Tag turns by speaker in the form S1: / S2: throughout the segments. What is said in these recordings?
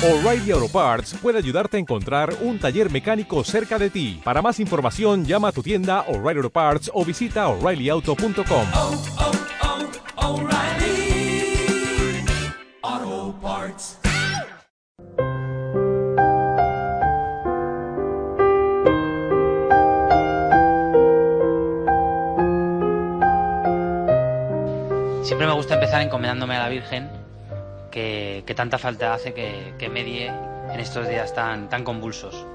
S1: O'Reilly Auto Parts puede ayudarte a encontrar un taller mecánico cerca de ti. Para más información, llama a tu tienda O'Reilly Auto Parts o visita oreillyauto.com.
S2: oh, oh, O'Reilly Auto Parts.
S3: Siempre me gusta empezar encomendándome a la Virgen, que, tanta falta hace que, que medie en estos días tan, convulsos.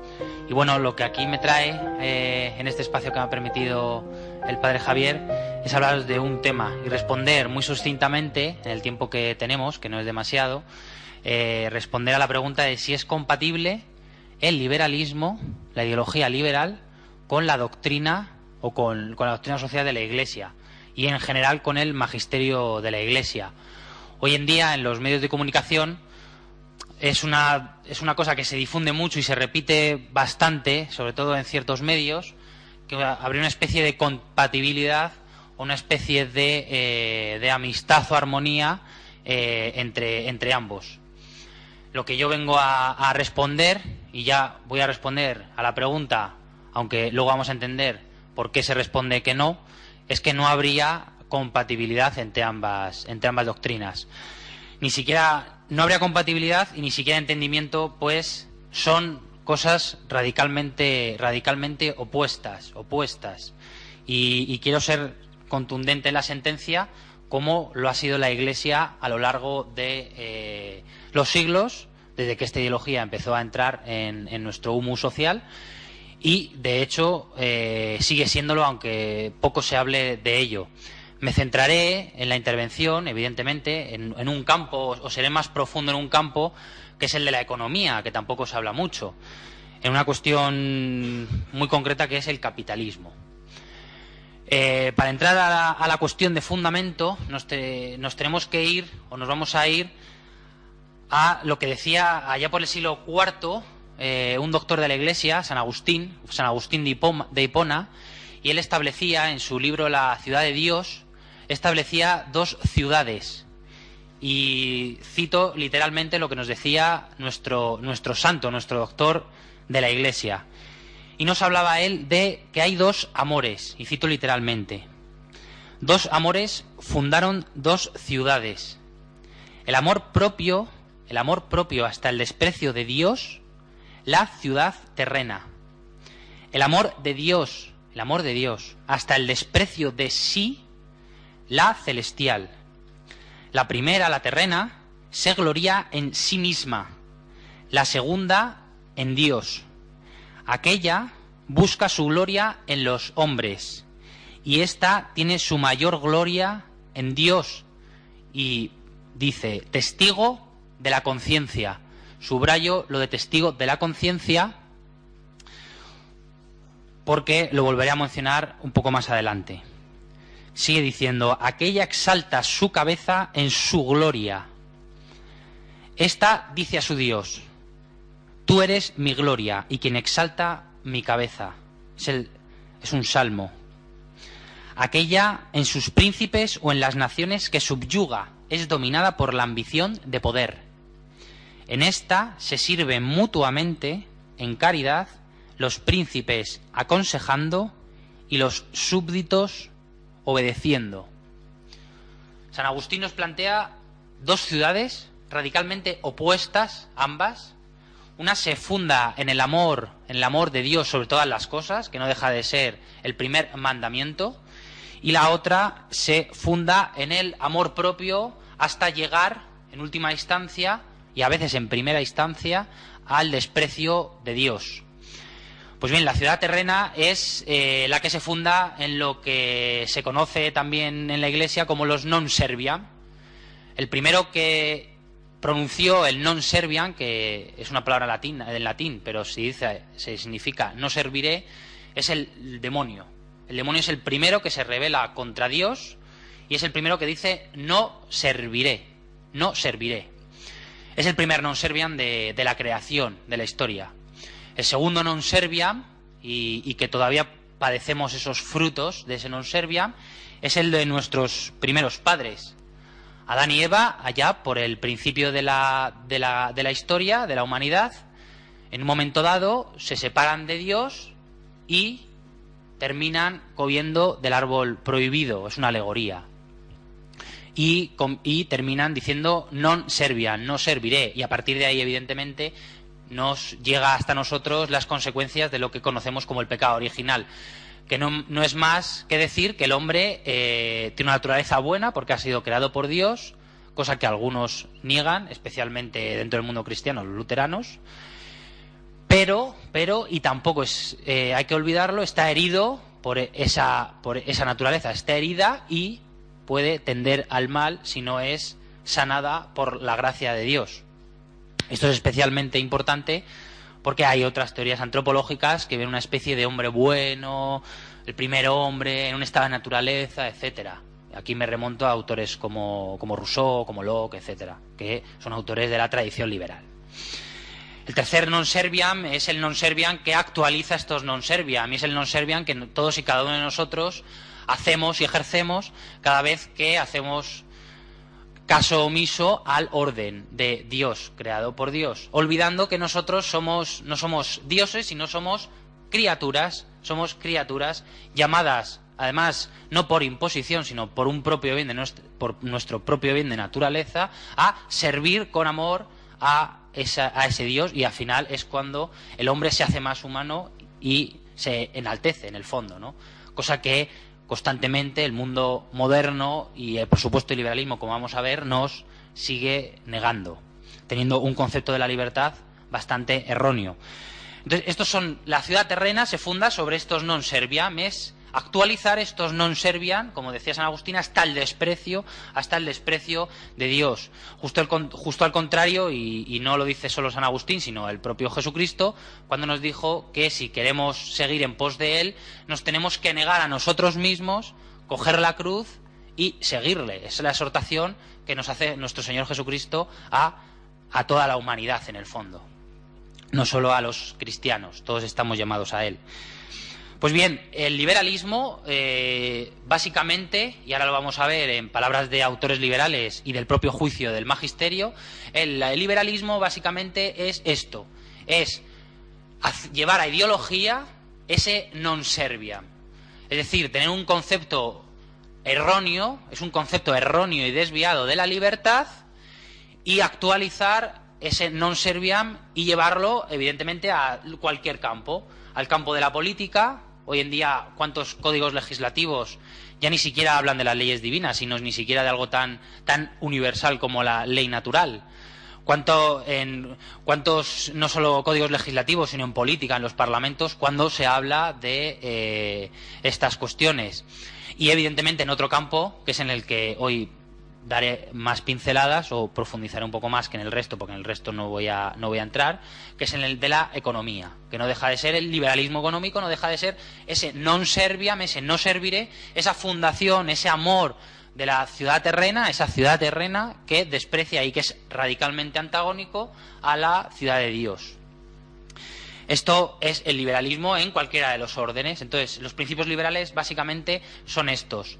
S3: Y bueno, lo que aquí me trae eh, en este espacio que me ha permitido el padre Javier es hablaros de un tema y responder muy sucintamente, en el tiempo que tenemos, que no es demasiado, eh, responder a la pregunta de si es compatible el liberalismo, la ideología liberal, con la doctrina o con la doctrina social de la Iglesia y en general con el magisterio de la Iglesia. Hoy en día en los medios de comunicación es una, es una cosa que se difunde mucho y se repite bastante, sobre todo en ciertos medios, que habría una especie de compatibilidad o una especie de, eh, de amistad o armonía eh, entre, entre ambos. Lo que yo vengo a, a responder, y ya voy a responder a la pregunta, aunque luego vamos a entender por qué se responde que no, es que no habría compatibilidad entre ambas, entre ambas doctrinas. Ni siquiera no habría compatibilidad y ni siquiera entendimiento, pues son cosas radicalmente, opuestas, opuestas. Y, quiero ser contundente en la sentencia, como lo ha sido la Iglesia a lo largo de eh, los siglos, desde que esta ideología empezó a entrar en, en nuestro humus social y de hecho eh, sigue siéndolo aunque poco se hable de ello. Me centraré en la intervención, evidentemente, en, un campo, o seré más profundo en un campo, que es el de la economía, que tampoco se habla mucho, en una cuestión muy concreta que es el capitalismo. Eh, para entrar a la, cuestión de fundamento, nos, te, nos tenemos que ir, o nos vamos a ir, a lo que decía allá por el siglo IV eh, un doctor de la Iglesia, San Agustín, San Agustín de, Hipona, de Hipona, y él establecía en su libro La ciudad de Dios, establecía dos ciudades. Y cito literalmente lo que nos decía nuestro, nuestro santo, nuestro doctor de la Iglesia. Y nos hablaba él de que hay dos amores, y cito literalmente. Dos amores fundaron dos ciudades. El amor propio, el amor propio hasta el desprecio de Dios, la ciudad terrena. El amor de Dios, el amor de Dios, hasta el desprecio de sí, la celestial. La primera, la terrena, se gloria en sí misma. La segunda, en Dios. Aquella busca su gloria en los hombres. Y esta tiene su mayor gloria en Dios. Y dice, testigo de la conciencia Subrayo lo de testigo de la conciencia porque lo volveré a mencionar un poco más adelante. Sigue diciendo, aquella exalta su cabeza en su gloria. Esta dice a su Dios, tú eres mi gloria y quien exalta mi cabeza. Es, el, es un salmo. Aquella en sus príncipes o en las naciones que subyuga es dominada por la ambición de poder en esta se sirven mutuamente, en caridad, los príncipes aconsejando y los súbditos obedeciendo. San Agustín nos plantea dos ciudades radicalmente opuestas, ambas. Una se funda en el amor, en el amor de Dios sobre todas las cosas, que no deja de ser el primer mandamiento, y la otra se funda en el amor propio hasta llegar, en última instancia, y a veces en primera instancia al desprecio de Dios. Pues bien, la ciudad terrena es eh, la que se funda en lo que se conoce también en la Iglesia como los non serviam. El primero que pronunció el non serviam, que es una palabra latina, en latín, pero se dice, se significa no serviré, es el demonio. El demonio es el primero que se revela contra Dios y es el primero que dice no serviré, no serviré. Es el primer non serviam de, de, la creación, de la historia. El segundo non serviam, y, que todavía padecemos esos frutos de ese non serviam, es el de nuestros primeros padres. Adán y Eva, allá por el principio de la, de la, de la historia, de la humanidad, en un momento dado se separan de Dios y terminan comiendo del árbol prohibido, es una alegoría. Y, y terminan diciendo non servian, no serviré. Y a partir de ahí, evidentemente, nos llega hasta nosotros las consecuencias de lo que conocemos como el pecado original. Que no, es más que decir que el hombre eh, tiene una naturaleza buena porque ha sido creado por Dios, cosa que algunos niegan, especialmente dentro del mundo cristiano, los luteranos. Pero, pero, y tampoco es, eh, hay que olvidarlo, está herido por esa, por esa naturaleza, está herida y puede tender al mal si no es sanada por la gracia de Dios. Esto es especialmente importante porque hay otras teorías antropológicas que ven una especie de hombre bueno, el primer hombre, en un estado de naturaleza, etcétera. Aquí me remonto a autores como, como Rousseau, como Locke, etcétera, que son autores de la tradición liberal. El tercer non-serviam es el non-serviam que actualiza estos non-serviam y es el non-serviam que todos y cada uno de nosotros hacemos y ejercemos cada vez que hacemos caso omiso al orden de Dios, creado por Dios, olvidando que nosotros somos no somos dioses, sino somos criaturas, somos criaturas llamadas además no por imposición, sino por un propio bien de nuestro, por nuestro propio bien de naturaleza a servir con amor a esa- a ese Dios y al final es cuando el hombre se hace más humano y se enaltece en el fondo, ¿no? Cosa que constantemente el mundo moderno y eh, por supuesto el liberalismo, como vamos a ver, nos sigue negando, teniendo un concepto de la libertad bastante erróneo. Entonces, estos son la ciudad terrena se funda sobre estos non serviam, es actualizar estos non serviam, como decía San Agustín, hasta el desprecio, hasta el desprecio de Dios. Justo, el justo al contrario, y, no lo dice solo San Agustín, sino el propio Jesucristo, cuando nos dijo que si queremos seguir en pos de Él, nos tenemos que negar a nosotros mismos, coger la cruz y seguirle. Es la exhortación que nos hace nuestro Señor Jesucristo a, a toda la humanidad, en el fondo no solo a los cristianos, todos estamos llamados a él. Pues bien, el liberalismo, eh, básicamente, y ahora lo vamos a ver en palabras de autores liberales y del propio juicio del magisterio, el, liberalismo básicamente es esto, es llevar a ideología ese non serviam. Es decir, tener un concepto erróneo, es un concepto erróneo y desviado de la libertad, y actualizar ese non serviam y llevarlo, evidentemente, a cualquier campo. Al campo de la política. Hoy en día, ¿cuántos códigos legislativos ya ni siquiera hablan de las leyes divinas, sino ni siquiera de algo tan, tan universal como la ley natural? ¿Cuánto en, ¿Cuántos, no solo códigos legislativos, sino en política, en los parlamentos, cuando se habla de eh, estas cuestiones? Y evidentemente en otro campo, que es en el que hoy daré más pinceladas o profundizaré un poco más que en el resto, porque en el resto no voy a, no voy a entrar, que es en el de la economía, que no deja de ser el liberalismo económico, no deja de ser ese non serviam, ese no serviré, esa fundación, ese amor de la ciudad terrena, esa ciudad terrena que desprecia y que es radicalmente antagónico a la ciudad de Dios. Esto es el liberalismo en cualquiera de los órdenes. Entonces, los principios liberales básicamente son estos.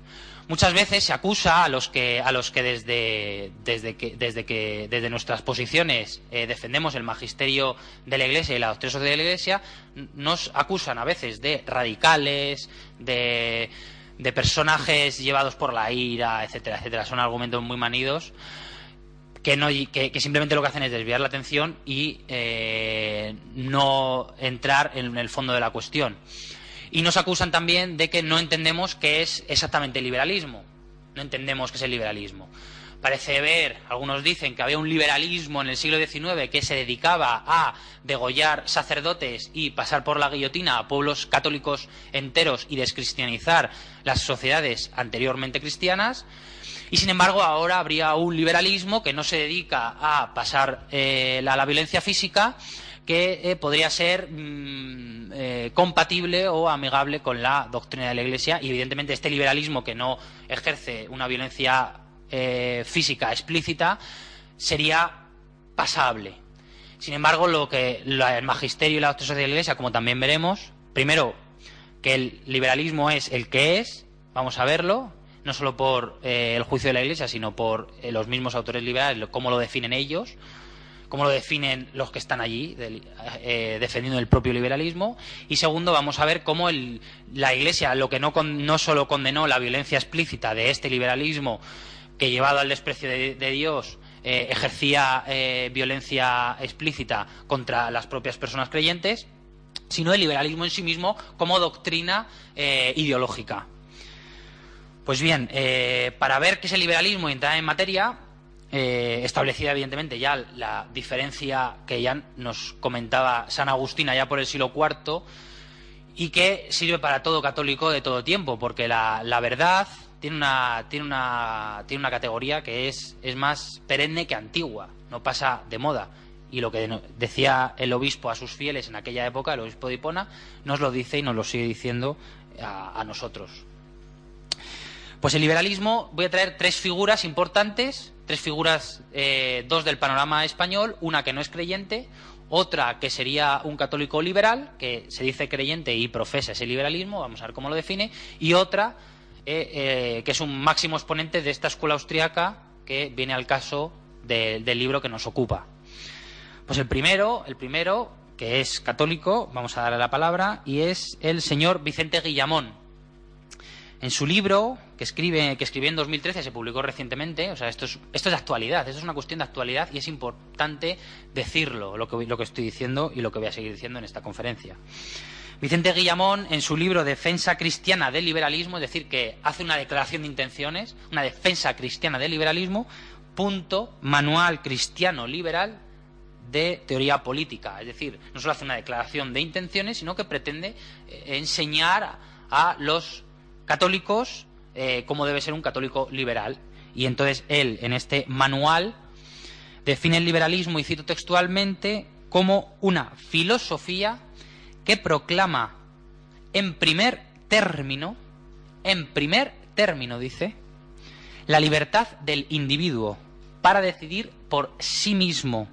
S3: Muchas veces se acusa a los que, a los que desde, que, desde, que, desde nuestras posiciones eh, defendemos el magisterio de la Iglesia y la doctrina social de la Iglesia, nos acusan a veces de radicales, de, de personajes llevados por la ira, etcétera, etcétera. Son argumentos muy manidos que, no, que simplemente lo que hacen es desviar la atención y eh, no entrar en el fondo de la cuestión. Y nos acusan también de que no entendemos qué es exactamente el liberalismo. No entendemos qué es el liberalismo. Parece ver, algunos dicen que había un liberalismo en el siglo XIX que se dedicaba a degollar sacerdotes y pasar por la guillotina a pueblos católicos enteros y descristianizar las sociedades anteriormente cristianas. Y sin embargo, ahora habría un liberalismo que no se dedica a pasar eh, la, la violencia física, que eh, podría ser mm, eh, compatible o amigable con la doctrina de la Iglesia. Y evidentemente este liberalismo que no ejerce una violencia eh, física explícita sería pasable. Sin embargo, lo que el magisterio y la doctrina de la Iglesia, como también veremos, primero que el liberalismo es el que es, vamos a verlo, no solo por el juicio de la Iglesia, sino por los mismos autores liberales, cómo lo definen ellos, cómo lo definen los que están allí eh, defendiendo el propio liberalismo. Y segundo, vamos a ver cómo el, la Iglesia, lo que no, con, no solo condenó la violencia explícita de este liberalismo, que llevado al desprecio de, Dios, eh, ejercía eh, violencia explícita contra las propias personas creyentes, sino el liberalismo en sí mismo como doctrina ideológica. Pues bien, para ver qué es el liberalismo y entrar en materia, establecida evidentemente ya la diferencia que ya nos comentaba San Agustín ya por el siglo IV y que sirve para todo católico de todo tiempo, porque la, la verdad tiene una, tiene una, tiene una categoría que es, es más perenne que antigua, no pasa de moda. Y lo que decía el obispo a sus fieles en aquella época, el obispo de Hipona, nos lo dice y nos lo sigue diciendo a, a nosotros. Pues el liberalismo, voy a traer tres figuras importantes, tres figuras, eh, dos del panorama español, una que no es creyente, otra que sería un católico liberal, que se dice creyente y profesa ese liberalismo, vamos a ver cómo lo define, y otra eh, eh, que es un máximo exponente de esta escuela austriaca que viene al caso de, del libro que nos ocupa. Pues el primero, el primero, que es católico, vamos a darle la palabra, y es el señor Vicente Guillamón. En su libro, que escribió en 2013, se publicó recientemente, o sea, esto es, de actualidad, esto es una cuestión de actualidad y es importante decirlo, lo que, lo que estoy diciendo y lo que voy a seguir diciendo en esta conferencia. Vicente Guillamón, en su libro Defensa Cristiana del Liberalismo, es decir, que hace una declaración de intenciones, una defensa cristiana del liberalismo, punto, manual cristiano liberal de teoría política. Es decir, no solo hace una declaración de intenciones, sino que pretende eh, enseñar a los católicos eh, cómo debe ser un católico liberal. Y entonces él, en este manual, define el liberalismo, y cito textualmente, como una filosofía que proclama en primer término, en primer término dice, la libertad del individuo para decidir por sí mismo,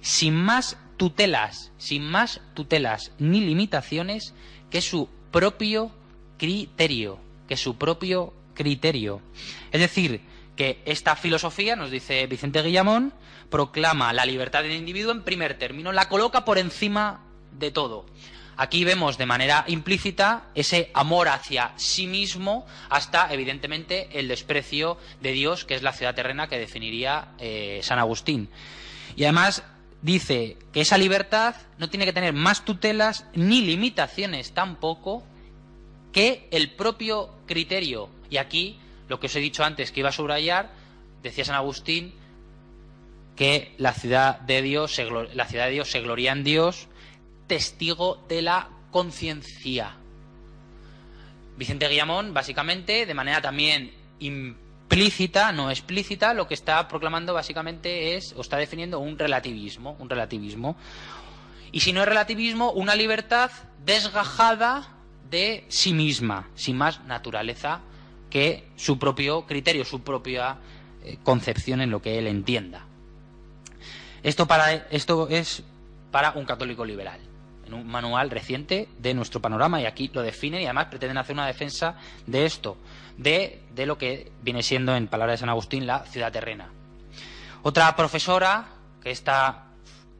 S3: sin más tutelas, sin más tutelas ni limitaciones que su propio criterio, que su propio criterio. Es decir, que esta filosofía, nos dice Vicente Guillamón, proclama la libertad del individuo en primer término, la coloca por encima de todo. Aquí vemos de manera implícita ese amor hacia sí mismo hasta, evidentemente, el desprecio de Dios, que es la ciudad terrena que definiría eh, San Agustín. Y además dice que esa libertad no tiene que tener más tutelas ni limitaciones tampoco que el propio criterio. Y aquí, lo que os he dicho antes que iba a subrayar, decía San Agustín que la ciudad de Dios se, la ciudad de Dios se gloria en Dios testigo de la conciencia. Vicente Guillamón, básicamente, de manera también implícita, no explícita, lo que está proclamando básicamente es, o está definiendo un relativismo, un relativismo. Y si no es relativismo, una libertad desgajada de sí misma, sin más naturaleza que su propio criterio, su propia eh, concepción en lo que él entienda. Esto, para, esto es para un católico liberal en un manual reciente de nuestro panorama y aquí lo definen y además pretenden hacer una defensa de esto, de, de lo que viene siendo, en palabras de San Agustín, la ciudad terrena. Otra profesora, que esta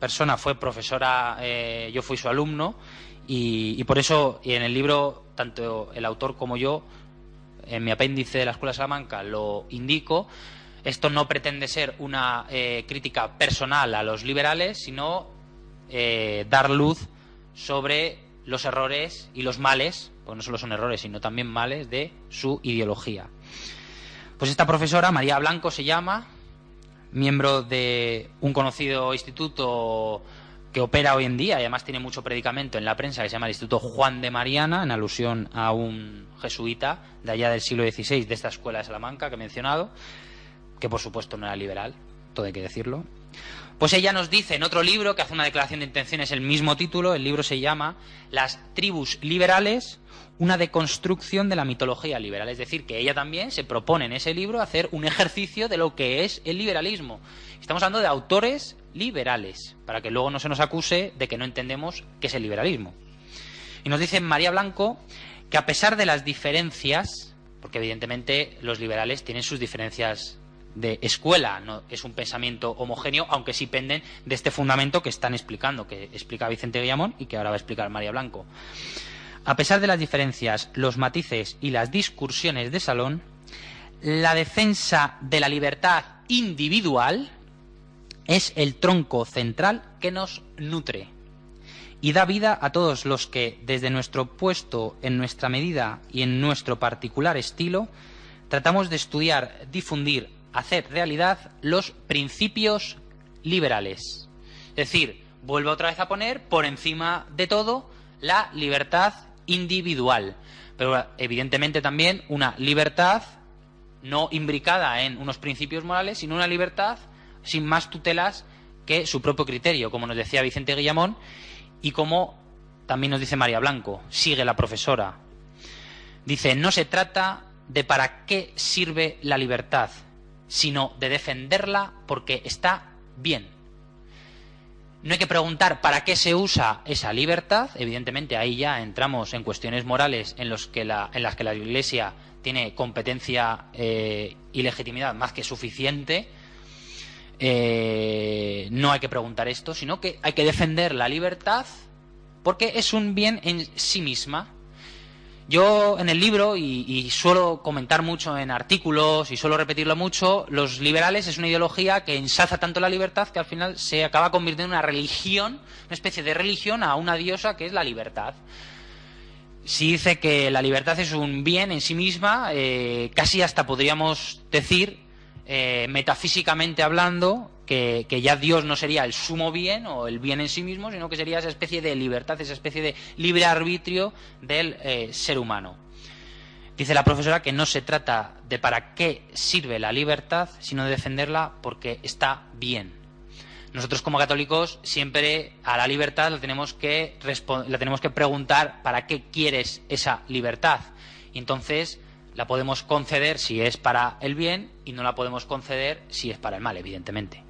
S3: persona fue profesora, eh, yo fui su alumno, y, por eso, y en el libro, tanto el autor como yo, en mi apéndice de la Escuela Salamanca, lo indico, esto no pretende ser una eh, crítica personal a los liberales, sino eh, dar luz sobre los errores y los males, pues no solo son errores, sino también males de su ideología. Pues esta profesora, María Blanco se llama, miembro de un conocido instituto que opera hoy en día y además tiene mucho predicamento en la prensa que se llama el Instituto Juan de Mariana, en alusión a un jesuita de allá del siglo XVI de esta escuela de Salamanca que he mencionado, que por supuesto no era liberal, todo hay que decirlo. Pues ella nos dice en otro libro, que hace una declaración de intenciones, el mismo título, el libro se llama Las tribus liberales, una deconstrucción de la mitología liberal. Es decir, que ella también se propone en ese libro hacer un ejercicio de lo que es el liberalismo. Estamos hablando de autores liberales, para que luego no se nos acuse de que no entendemos qué es el liberalismo. Y nos dice María Blanco que a pesar de las diferencias porque evidentemente los liberales tienen sus diferencias de escuela, no es un pensamiento homogéneo, aunque sí penden de este fundamento que están explicando, que explica Vicente Guillamón y que ahora va a explicar María Blanco. A pesar de las diferencias, los matices y las discursiones de salón, la defensa de la libertad individual es el tronco central que nos nutre y da vida a todos los que, desde nuestro puesto, en nuestra medida y en nuestro particular estilo, tratamos de estudiar, difundir, hacer realidad los principios liberales. Es decir, vuelvo otra vez a poner por encima de todo la libertad individual, pero evidentemente también una libertad no imbricada en unos principios morales, sino una libertad sin más tutelas que su propio criterio, como nos decía Vicente Guillamón y como también nos dice María Blanco, sigue la profesora. Dice, no se trata de para qué sirve la libertad, sino de defenderla porque está bien. No hay que preguntar para qué se usa esa libertad, evidentemente ahí ya entramos en cuestiones morales en, las que la Iglesia tiene competencia eh, y legitimidad más que suficiente, eh, no hay que preguntar esto, sino que hay que defender la libertad porque es un bien en sí misma. Yo en el libro, y, suelo comentar mucho en artículos y suelo repetirlo mucho, los liberales es una ideología que ensalza tanto la libertad que al final se acaba convirtiendo en una religión, una especie de religión a una diosa que es la libertad si dice que la libertad es un bien en sí misma, eh, casi hasta podríamos decir, eh, metafísicamente hablando, que, ya Dios no sería el sumo bien o el bien en sí mismo, sino que sería esa especie de libertad, esa especie de libre arbitrio del eh, ser humano. Dice la profesora que no se trata de para qué sirve la libertad, sino de defenderla porque está bien. Nosotros como católicos siempre a la libertad la tenemos que, la tenemos que preguntar para qué quieres esa libertad. Y entonces la podemos conceder si es para el bien y no la podemos conceder si es para el mal, evidentemente.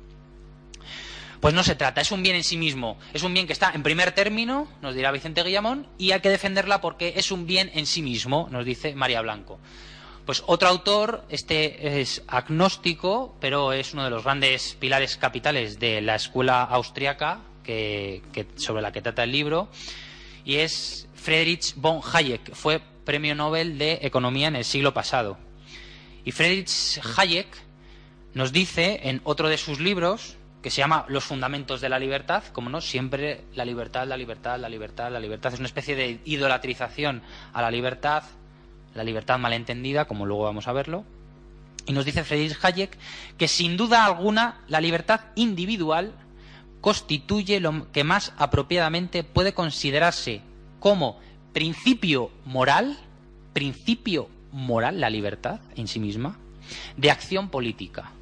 S3: Pues no se trata, es un bien en sí mismo, es un bien que está en primer término, nos dirá Vicente Guillamón, y hay que defenderla porque es un bien en sí mismo, nos dice María Blanco. Pues otro autor, este es agnóstico, pero es uno de los grandes pilares capitales de la escuela austriaca que, sobre la que trata el libro, y es Friedrich von Hayek, fue premio Nobel de Economía en el siglo pasado. Y Friedrich Hayek nos dice en otro de sus libros, que se llama Los fundamentos de la libertad, como no, siempre la libertad, la libertad, la libertad, la libertad, es una especie de idolatrización a la libertad, la libertad malentendida, como luego vamos a verlo. Y nos dice Friedrich Hayek que sin duda alguna la libertad individual constituye lo que más apropiadamente puede considerarse como principio moral, principio moral, la libertad en sí misma, de acción política.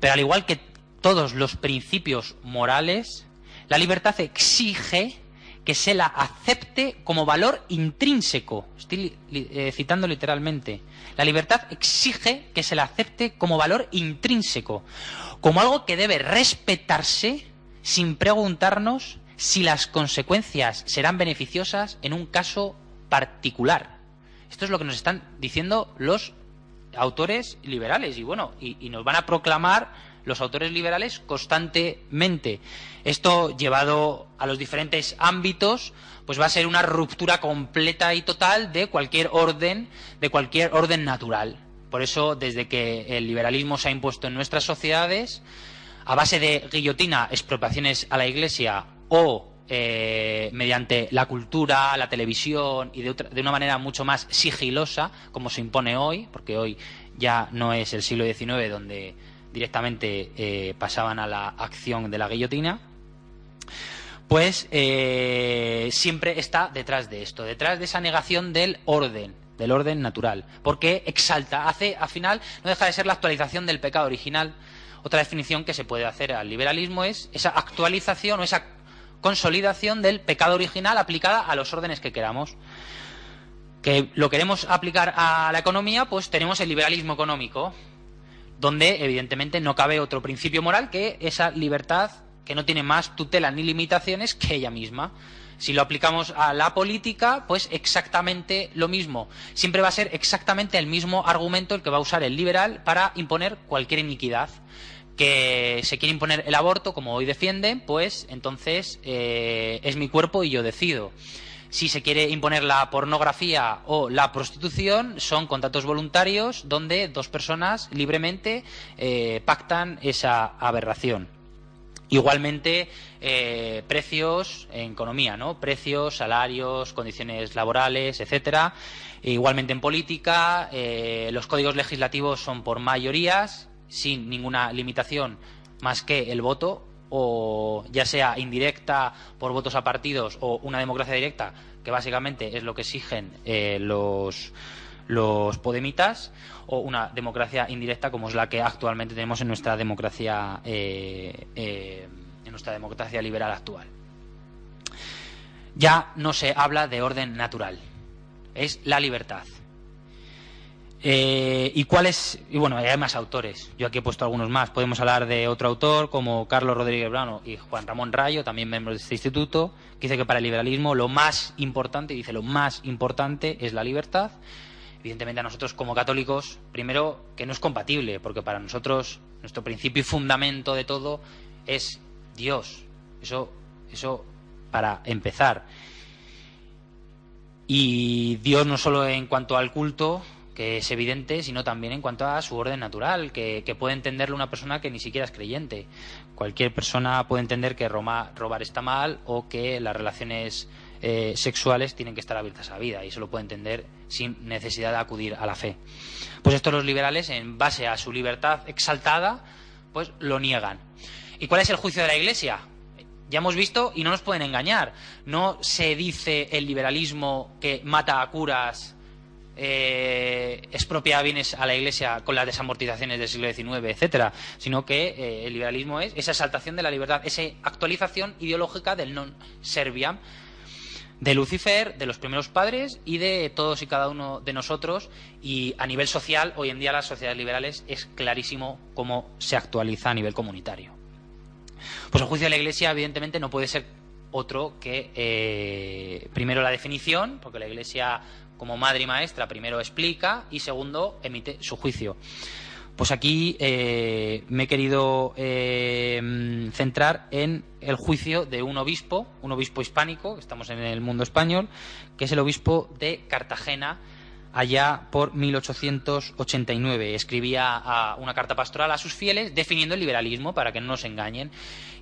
S3: Pero al igual que todos los principios morales, la libertad exige que se la acepte como valor intrínseco. Estoy eh, citando literalmente. La libertad exige que se la acepte como valor intrínseco, como algo que debe respetarse sin preguntarnos si las consecuencias serán beneficiosas en un caso particular. Esto es lo que nos están diciendo los autores liberales y bueno, y nos van a proclamar los autores liberales constantemente. Esto llevado a los diferentes ámbitos, pues va a ser una ruptura completa y total de cualquier orden, de cualquier orden natural. Por eso, desde que el liberalismo se ha impuesto en nuestras sociedades, a base de guillotina, expropiaciones a la Iglesia o eh, mediante la cultura, la televisión y de, de, una manera mucho más sigilosa, como se impone hoy, porque hoy ya no es el siglo XIX donde directamente eh, pasaban a la acción de la guillotina, pues eh, siempre está detrás de esto, detrás de esa negación del orden, del orden natural, porque exalta, hace, al final, no deja de ser la actualización del pecado original. Otra definición que se puede hacer al liberalismo es esa actualización o esa consolidación del pecado original aplicada a los órdenes que queramos. Que lo queremos aplicar a la economía, pues tenemos el liberalismo económico, donde evidentemente no cabe otro principio moral que esa libertad que no tiene más tutela ni limitaciones que ella misma. Si lo aplicamos a la política, pues exactamente lo mismo. Siempre va a ser exactamente el mismo argumento el que va a usar el liberal para imponer cualquier iniquidad. Que se quiere imponer el aborto, como hoy defienden, pues entonces eh, es mi cuerpo y yo decido. Si se quiere imponer la pornografía o la prostitución, son contratos voluntarios donde dos personas libremente eh, pactan esa aberración. Igualmente, eh, precios en economía, ¿no? Precios, salarios, condiciones laborales, etcétera. Igualmente en política, los códigos legislativos son por mayorías, sin ninguna limitación más que el voto, o ya sea indirecta por votos a partidos o una democracia directa, que básicamente es lo que exigen eh, los los podemitas o una democracia indirecta como es la que actualmente tenemos en nuestra democracia eh, eh, en nuestra democracia liberal actual. Ya no se habla de orden natural es la libertad eh, ¿Y cuáles? Y bueno, hay más autores. Yo aquí he puesto algunos más. Podemos hablar de otro autor como Carlos Rodríguez Brano y Juan Ramón Rayo, también miembros de este instituto, que dice que para el liberalismo lo más importante, dice lo más importante es la libertad evidentemente a nosotros como católicos, primero que no es compatible, porque para nosotros nuestro principio y fundamento de todo es Dios. Eso, eso para empezar. Y Dios no solo en cuanto al culto, que es evidente, sino también en cuanto a su orden natural, que, puede entenderlo una persona que ni siquiera es creyente. Cualquier persona puede entender que robar está mal o que las relaciones eh, sexuales tienen que estar abiertas a la vida y eso lo puede entender sin necesidad de acudir a la fe. Pues estos los liberales, en base a su libertad exaltada, pues lo niegan. ¿Y cuál es el juicio de la Iglesia? Ya hemos visto y no nos pueden engañar. No se dice el liberalismo que mata a curas, eh, bienes a la Iglesia con las desamortizaciones del siglo XIX, etcétera, sino que eh, el liberalismo es esa exaltación de la libertad, esa actualización ideológica del non serviam, de Lucifer, de los primeros padres y de todos y cada uno de nosotros. Y a nivel social, hoy en día las sociedades liberales es clarísimo cómo se actualiza a nivel comunitario. Pues el juicio de la Iglesia, evidentemente, no puede ser otro que, eh, primero, la definición, porque la Iglesia, como madre y maestra, primero explica y, segundo, emite su juicio. Pues aquí eh, me he querido eh, centrar en el juicio de un obispo, un obispo hispánico, estamos en el mundo español, que es el obispo de Cartagena, allá por 1889. Escribía una carta pastoral a sus fieles definiendo el liberalismo para que no nos engañen.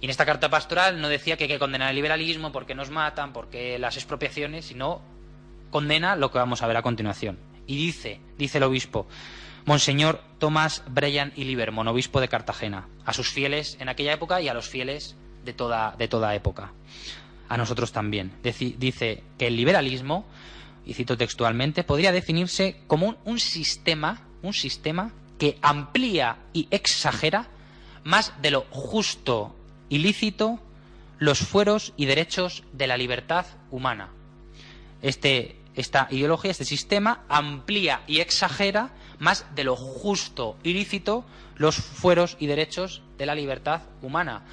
S3: Y en esta carta pastoral no decía que hay que condenar el liberalismo porque nos matan, porque las expropiaciones, sino condena lo que vamos a ver a continuación. Y dice, dice el obispo, Monseñor Tomás Brian y Libermon, obispo de Cartagena, a sus fieles en aquella época y a los fieles de toda, de toda época. A nosotros también. dice que el liberalismo, y cito textualmente, podría definirse como un, un sistema, un sistema que amplía y exagera más de lo justo y lícito los fueros y derechos de la libertad humana. Este, esta ideología, este sistema, amplía y exagera más de lo justo y lícito los fueros y derechos de la libertad humana.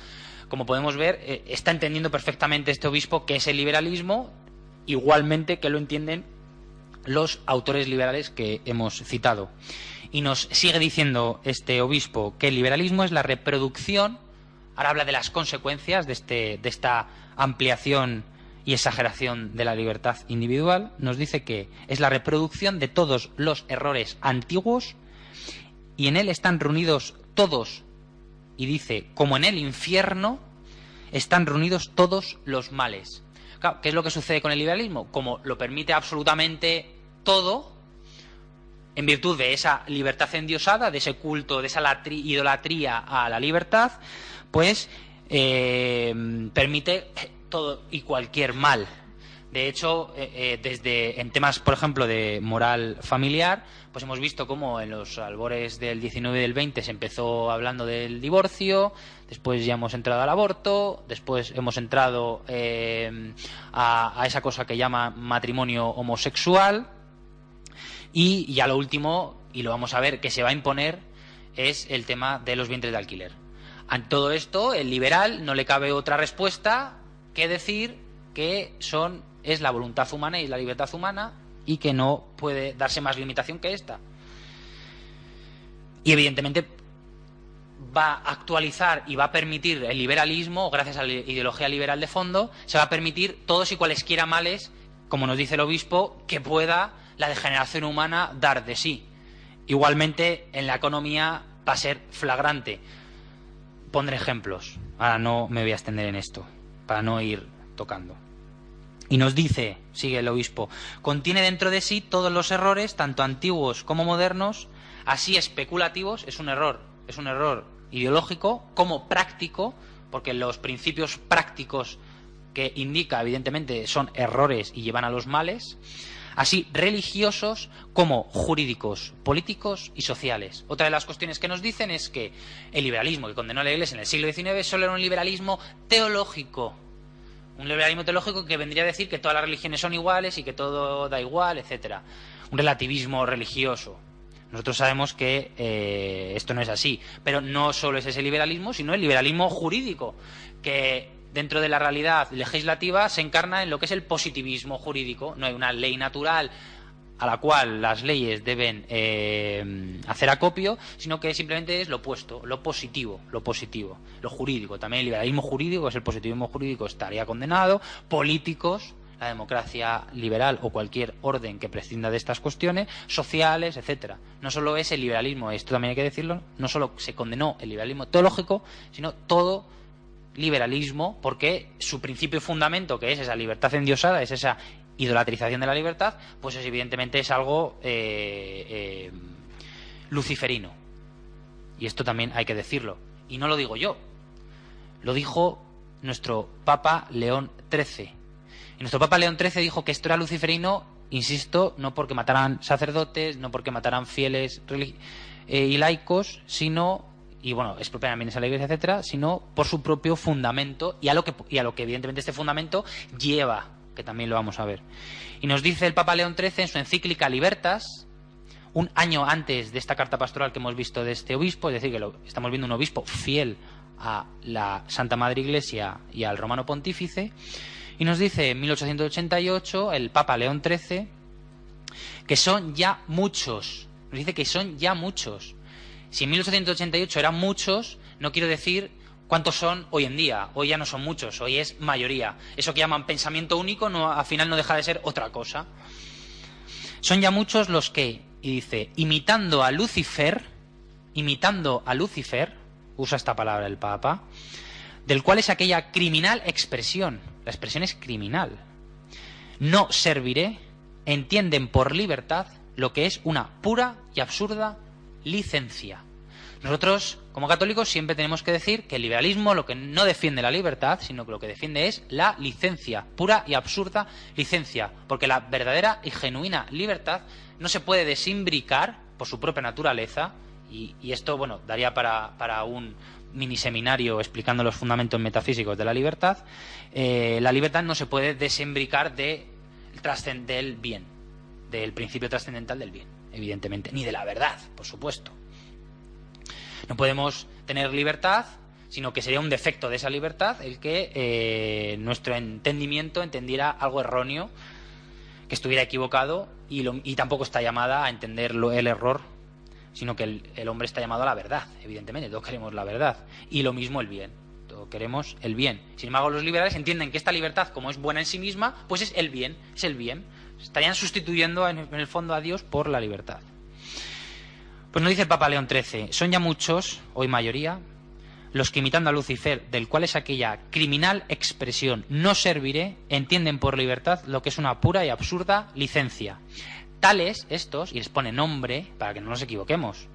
S3: Como podemos ver, eh, está entendiendo perfectamente este obispo que es el liberalismo, igualmente que lo entienden los autores liberales que hemos citado. Y nos sigue diciendo este obispo que el liberalismo es la reproducción, ahora habla de las consecuencias de, este, de esta ampliación y exageración de la libertad individual, nos dice que es la reproducción de todos los errores antiguos y en él están reunidos todos, y dice, como en el infierno, están reunidos todos los males. ¿Qué es lo que sucede con el liberalismo? Como lo permite absolutamente todo, en virtud de esa libertad endiosada, de ese culto, de esa idolatría a la libertad, pues eh, permite todo y cualquier mal. De hecho, eh, eh, desde en temas, por ejemplo, de moral familiar, pues hemos visto cómo en los albores del 19 y del 20 se empezó hablando del divorcio, después ya hemos entrado al aborto, después hemos entrado eh, a, esa cosa que llama matrimonio homosexual y ya lo último, y lo vamos a ver, que se va a imponer es el tema de los vientres de alquiler Ante todo esto, el liberal no le cabe otra respuesta que decir que son es la voluntad humana y la libertad humana y que no puede darse más limitación que esta. Y evidentemente va a actualizar y va a permitir el liberalismo, gracias a la ideología liberal de fondo, se va a permitir todos y cualesquiera males, como nos dice el obispo, que pueda la degeneración humana dar de sí. Igualmente, en la economía va a ser flagrante. Pondré ejemplos. Ahora no me voy a extender en esto, para no ir tocando. Y nos dice, sigue el obispo, contiene dentro de sí todos los errores, tanto antiguos como modernos, así especulativos, es un error, es un error ideológico, como práctico, porque los principios prácticos que indica, evidentemente, son errores y llevan a los males, así religiosos como jurídicos, políticos y sociales. Otra de las cuestiones que nos dicen es que el liberalismo que condenó la Iglesia en el siglo XIX solo era un liberalismo teológico, un liberalismo teológico que vendría a decir que todas las religiones son iguales y que todo da igual, etcétera. Un relativismo religioso. Nosotros sabemos que eh, esto no es así, pero no solo es ese liberalismo, sino el liberalismo jurídico, que dentro de la realidad legislativa se encarna en lo que es el positivismo jurídico. No hay una ley natural a la cual las leyes deben eh, hacer acopio, sino que simplemente es lo opuesto, lo positivo, lo positivo, lo jurídico. También el liberalismo jurídico, es el positivismo jurídico, estaría condenado. Políticos, la democracia liberal o cualquier orden que prescinda de estas cuestiones, sociales, etcétera. No solo es el liberalismo, esto también hay que decirlo, no solo se condenó el liberalismo teológico, sino todo liberalismo, porque su principio y fundamento, que es esa libertad endiosada, es esa idolatrización de la libertad, pues es, evidentemente es algo eh, eh, luciferino. Y esto también hay que decirlo. Y no lo digo yo, lo dijo nuestro Papa León XIII. Y nuestro Papa León XIII dijo que esto era luciferino, insisto, no porque mataran sacerdotes, no porque mataran fieles eh, y laicos, sino y bueno, expropian bienes a la iglesia, etcétera, sino por su propio fundamento y a lo que y a lo que evidentemente este fundamento lleva que también lo vamos a ver. Y nos dice el Papa León XIII en su encíclica Libertas, un año antes de esta carta pastoral que hemos visto de este obispo, es decir, que lo, estamos viendo un obispo fiel a la Santa Madre Iglesia y al Romano Pontífice, y nos dice en 1888 el Papa León XIII que son ya muchos, nos dice que son ya muchos. Si en 1888 eran muchos, no quiero decir ¿Cuántos son hoy en día? Hoy ya no son muchos, hoy es mayoría. Eso que llaman pensamiento único no, al final no deja de ser otra cosa. Son ya muchos los que, y dice, imitando a Lucifer, imitando a Lucifer, usa esta palabra el Papa, del cual es aquella criminal expresión, la expresión es criminal. No serviré, entienden por libertad lo que es una pura y absurda licencia. Nosotros, como católicos, siempre tenemos que decir que el liberalismo lo que no defiende la libertad, sino que lo que defiende es la licencia, pura y absurda licencia, porque la verdadera y genuina libertad no se puede desimbricar por su propia naturaleza, y, esto, bueno, daría para, para un mini seminario explicando los fundamentos metafísicos de la libertad, eh, la libertad no se puede desembricar de, del bien, del principio trascendental del bien, evidentemente, ni de la verdad, por supuesto. No podemos tener libertad, sino que sería un defecto de esa libertad el que eh, nuestro entendimiento entendiera algo erróneo, que estuviera equivocado y, tampoco está llamada a entender el error, sino que el, hombre está llamado a la verdad, evidentemente, todos queremos la verdad. Y lo mismo el bien, todos queremos el bien. Sin embargo, los liberales entienden que esta libertad, como es buena en sí misma, pues es el bien, es el bien. Estarían sustituyendo en el fondo a Dios por la libertad. Pues nos dice Papa León XIII, son ya muchos, hoy mayoría, los que imitando a Lucifer, del cual es aquella criminal expresión no serviré, entienden por libertad lo que es una pura y absurda licencia. Tales, estos, y les pone nombre para que no nos equivoquemos,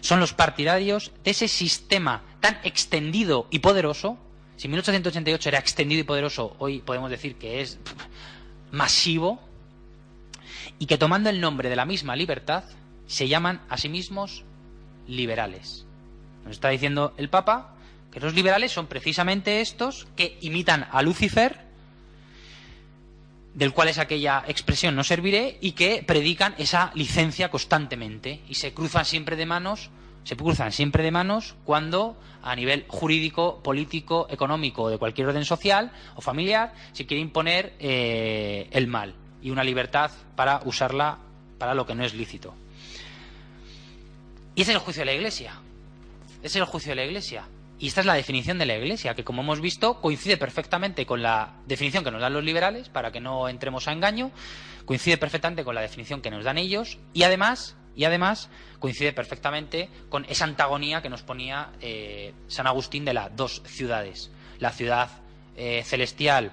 S3: son los partidarios de ese sistema tan extendido y poderoso. Si en 1888 era extendido y poderoso, hoy podemos decir que es masivo, y que tomando el nombre de la misma libertad, se llaman a sí mismos liberales. Nos está diciendo el Papa que los liberales son precisamente estos que imitan a Lucifer, del cual es aquella expresión no serviré, y que predican esa licencia constantemente y se cruzan siempre de manos se cruzan siempre de manos cuando a nivel jurídico, político, económico o de cualquier orden social o familiar se quiere imponer eh, el mal y una libertad para usarla para lo que no es lícito. Y ese es el juicio de la Iglesia. Ese es el juicio de la Iglesia. Y esta es la definición de la Iglesia, que como hemos visto coincide perfectamente con la definición que nos dan los liberales, para que no entremos a engaño, coincide perfectamente con la definición que nos dan ellos y además, y además coincide perfectamente con esa antagonía que nos ponía eh, San Agustín de las dos ciudades. La ciudad eh, celestial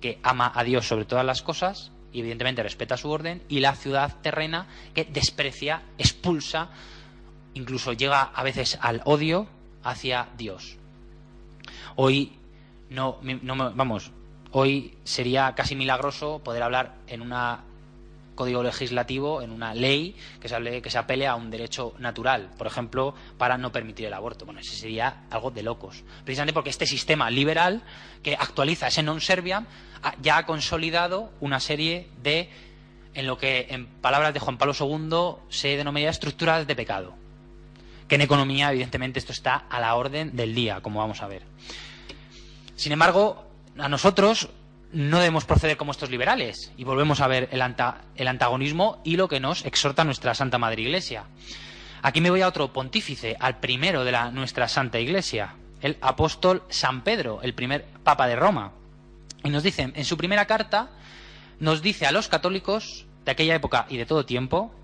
S3: que ama a Dios sobre todas las cosas y evidentemente respeta su orden, y la ciudad terrena que desprecia, expulsa, incluso llega a veces al odio hacia Dios. Hoy no, no vamos, hoy sería casi milagroso poder hablar en un código legislativo, en una ley que se, hable, que se apele a un derecho natural, por ejemplo, para no permitir el aborto. Bueno, ese sería algo de locos. Precisamente porque este sistema liberal que actualiza ese non serviam ya ha consolidado una serie de, en lo que en palabras de Juan Pablo II se denominaría estructuras de pecado que en economía, evidentemente, esto está a la orden del día, como vamos a ver. Sin embargo, a nosotros no debemos proceder como estos liberales y volvemos a ver el, antagonismo y lo que nos exhorta nuestra Santa Madre Iglesia. Aquí me voy a otro pontífice, al primero de nuestra Santa Iglesia, el apóstol San Pedro, el primer papa de Roma. Y nos dice, en su primera carta, nos dice a los católicos de aquella época y de todo tiempo,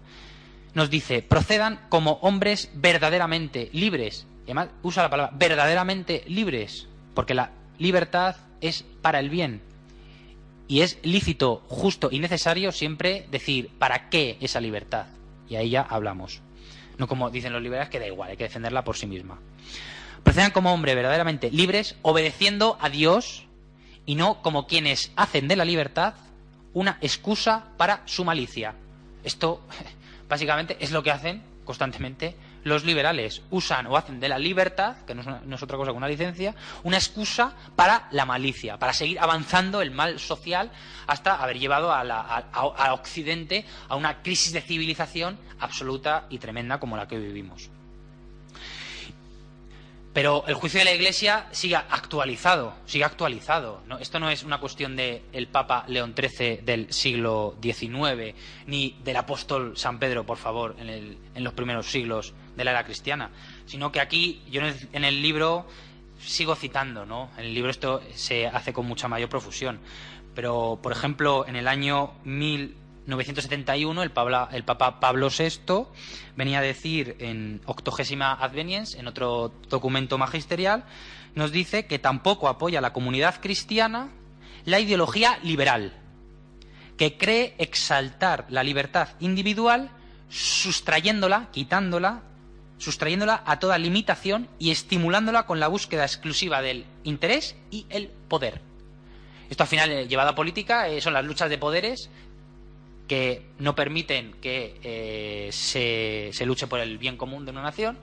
S3: nos dice, procedan como hombres verdaderamente libres. Y además usa la palabra verdaderamente libres, porque la libertad es para el bien. Y es lícito, justo y necesario siempre decir para qué esa libertad. Y ahí ya hablamos. No como dicen los liberales que da igual, hay que defenderla por sí misma. Procedan como hombres verdaderamente libres, obedeciendo a Dios y no como quienes hacen de la libertad una excusa para su malicia. Esto básicamente es lo que hacen constantemente los liberales. Usan o hacen de la libertad, que no es, otra cosa que una licencia, una excusa para la malicia, para seguir avanzando el mal social hasta haber llevado a, a Occidente a una crisis de civilización absoluta y tremenda como la que hoy vivimos. Pero el juicio de la Iglesia sigue actualizado, sigue actualizado. Esto no es una cuestión del el Papa León XIII del siglo XIX, ni del apóstol San Pedro, por favor, en, los primeros siglos de la era cristiana, sino que aquí yo en el, libro sigo citando, ¿no? En el libro esto se hace con mucha mayor profusión. Pero, por ejemplo, en el año 1000 971 el, el Papa Pablo VI venía a decir en Octogésima Adveniens, en otro documento magisterial, nos dice que tampoco apoya a la comunidad cristiana la ideología liberal, que cree exaltar la libertad individual sustrayéndola, quitándola, sustrayéndola a toda limitación y estimulándola con la búsqueda exclusiva del interés y el poder. Esto al final, llevado a política, eh, son las luchas de poderes que no permiten que eh, se, se, luche por el bien común de una nación.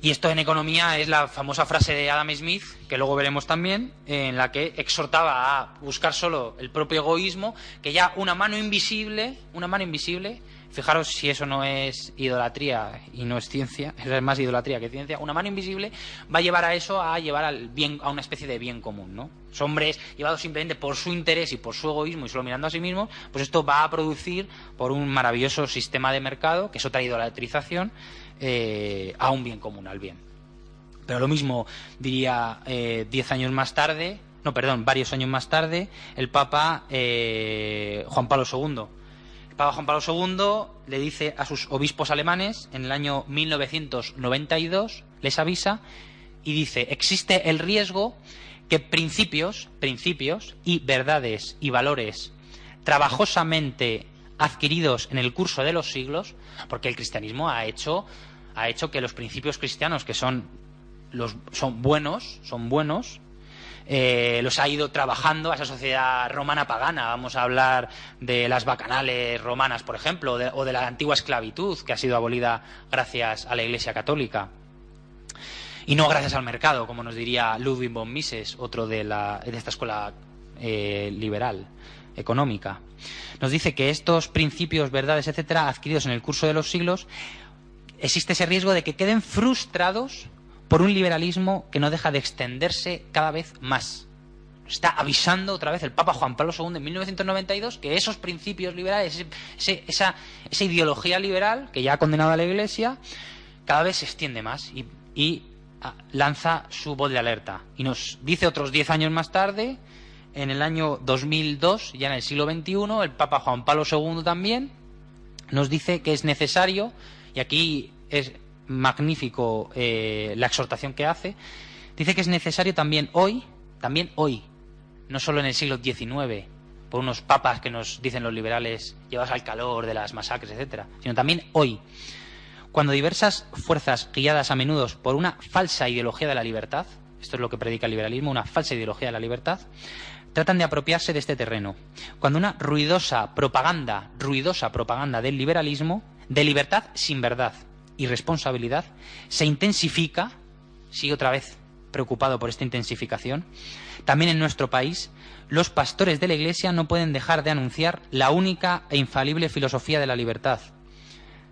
S3: Y esto en economía es la famosa frase de Adam Smith, que luego veremos también, en la que exhortaba a buscar solo el propio egoísmo, que ya una mano invisible, una mano invisible, fijaros si eso no es idolatría y no es ciencia, es más idolatría que ciencia, una mano invisible va a llevar a eso a llevar al bien, a una especie de bien común, ¿no? hombres llevados simplemente por su interés y por su egoísmo y solo mirando a sí mismos, pues esto va a producir por un maravilloso sistema de mercado, que es otra idolatrización, eh, a un bien común, al bien. Pero lo mismo diría eh, diez años más tarde, no, perdón, varios años más tarde, el Papa eh, Juan Pablo II. Papa Juan Pablo II le dice a sus obispos alemanes en el año 1992, les avisa y dice, existe el riesgo que principios, principios y verdades y valores trabajosamente adquiridos en el curso de los siglos, porque el cristianismo ha hecho, ha hecho que los principios cristianos, que son, los, son buenos, son buenos, eh, los ha ido trabajando a esa sociedad romana pagana. Vamos a hablar de las bacanales romanas, por ejemplo, o de la antigua esclavitud, que ha sido abolida gracias a la Iglesia Católica y no gracias al mercado, como nos diría Ludwig von Mises, otro de, la, de esta escuela eh, liberal económica. Nos dice que estos principios, verdades, etcétera, adquiridos en el curso de los siglos, existe ese riesgo de que queden frustrados por un liberalismo que no deja de extenderse cada vez más. Está avisando otra vez el Papa Juan Pablo II en 1992 que esos principios liberales, esa, ideología liberal que ya ha condenado a la Iglesia, cada vez se extiende más y, y ah, lanza su voz de alerta. Y nos dice otros diez años más tarde, en el año 2002, ya en el siglo XXI, el Papa Juan Pablo II también nos dice que es necesario, y aquí es magnífico eh, la exhortación que hace, dice que es necesario también hoy, también hoy, no solo en el siglo XIX, por unos papas que nos dicen los liberales, llevas al calor de las masacres, etcétera, sino también hoy, cuando diversas fuerzas guiadas a menudo por una falsa ideología de la libertad, esto es lo que predica el liberalismo, una falsa ideología de la libertad, tratan de apropiarse de este terreno. Cuando una ruidosa propaganda, ruidosa propaganda del liberalismo, de libertad sin verdad y responsabilidad, se intensifica, sigue otra vez preocupado por esta intensificación, también en nuestro país, los pastores de la Iglesia no pueden dejar de anunciar la única e infalible filosofía de la libertad,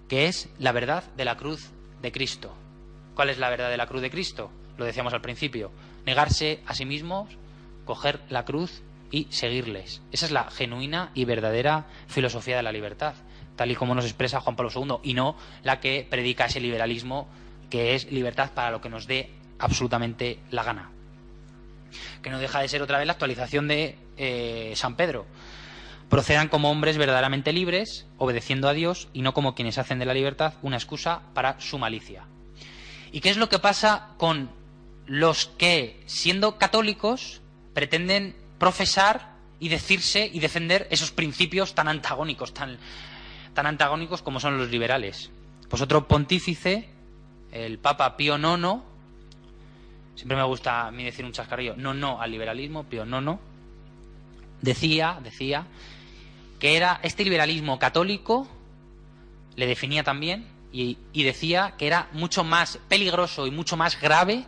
S3: que es la verdad de la cruz de Cristo. ¿Cuál es la verdad de la cruz de Cristo? Lo decíamos al principio, negarse a sí mismos coger la cruz y seguirles. Esa es la genuina y verdadera filosofía de la libertad, tal y como nos expresa Juan Pablo II, y no la que predica ese liberalismo que es libertad para lo que nos dé absolutamente la gana. Que no deja de ser otra vez la actualización de eh, San Pedro. Procedan como hombres verdaderamente libres, obedeciendo a Dios, y no como quienes hacen de la libertad una excusa para su malicia. ¿Y qué es lo que pasa con los que, siendo católicos, pretenden profesar y decirse y defender esos principios tan antagónicos, tan, tan antagónicos como son los liberales. Pues otro pontífice, el Papa Pío IX, siempre me gusta a mí decir un chascarrillo, no, no al liberalismo, Pío IX, decía, decía que era este liberalismo católico, le definía también, y, y decía que era mucho más peligroso y mucho más grave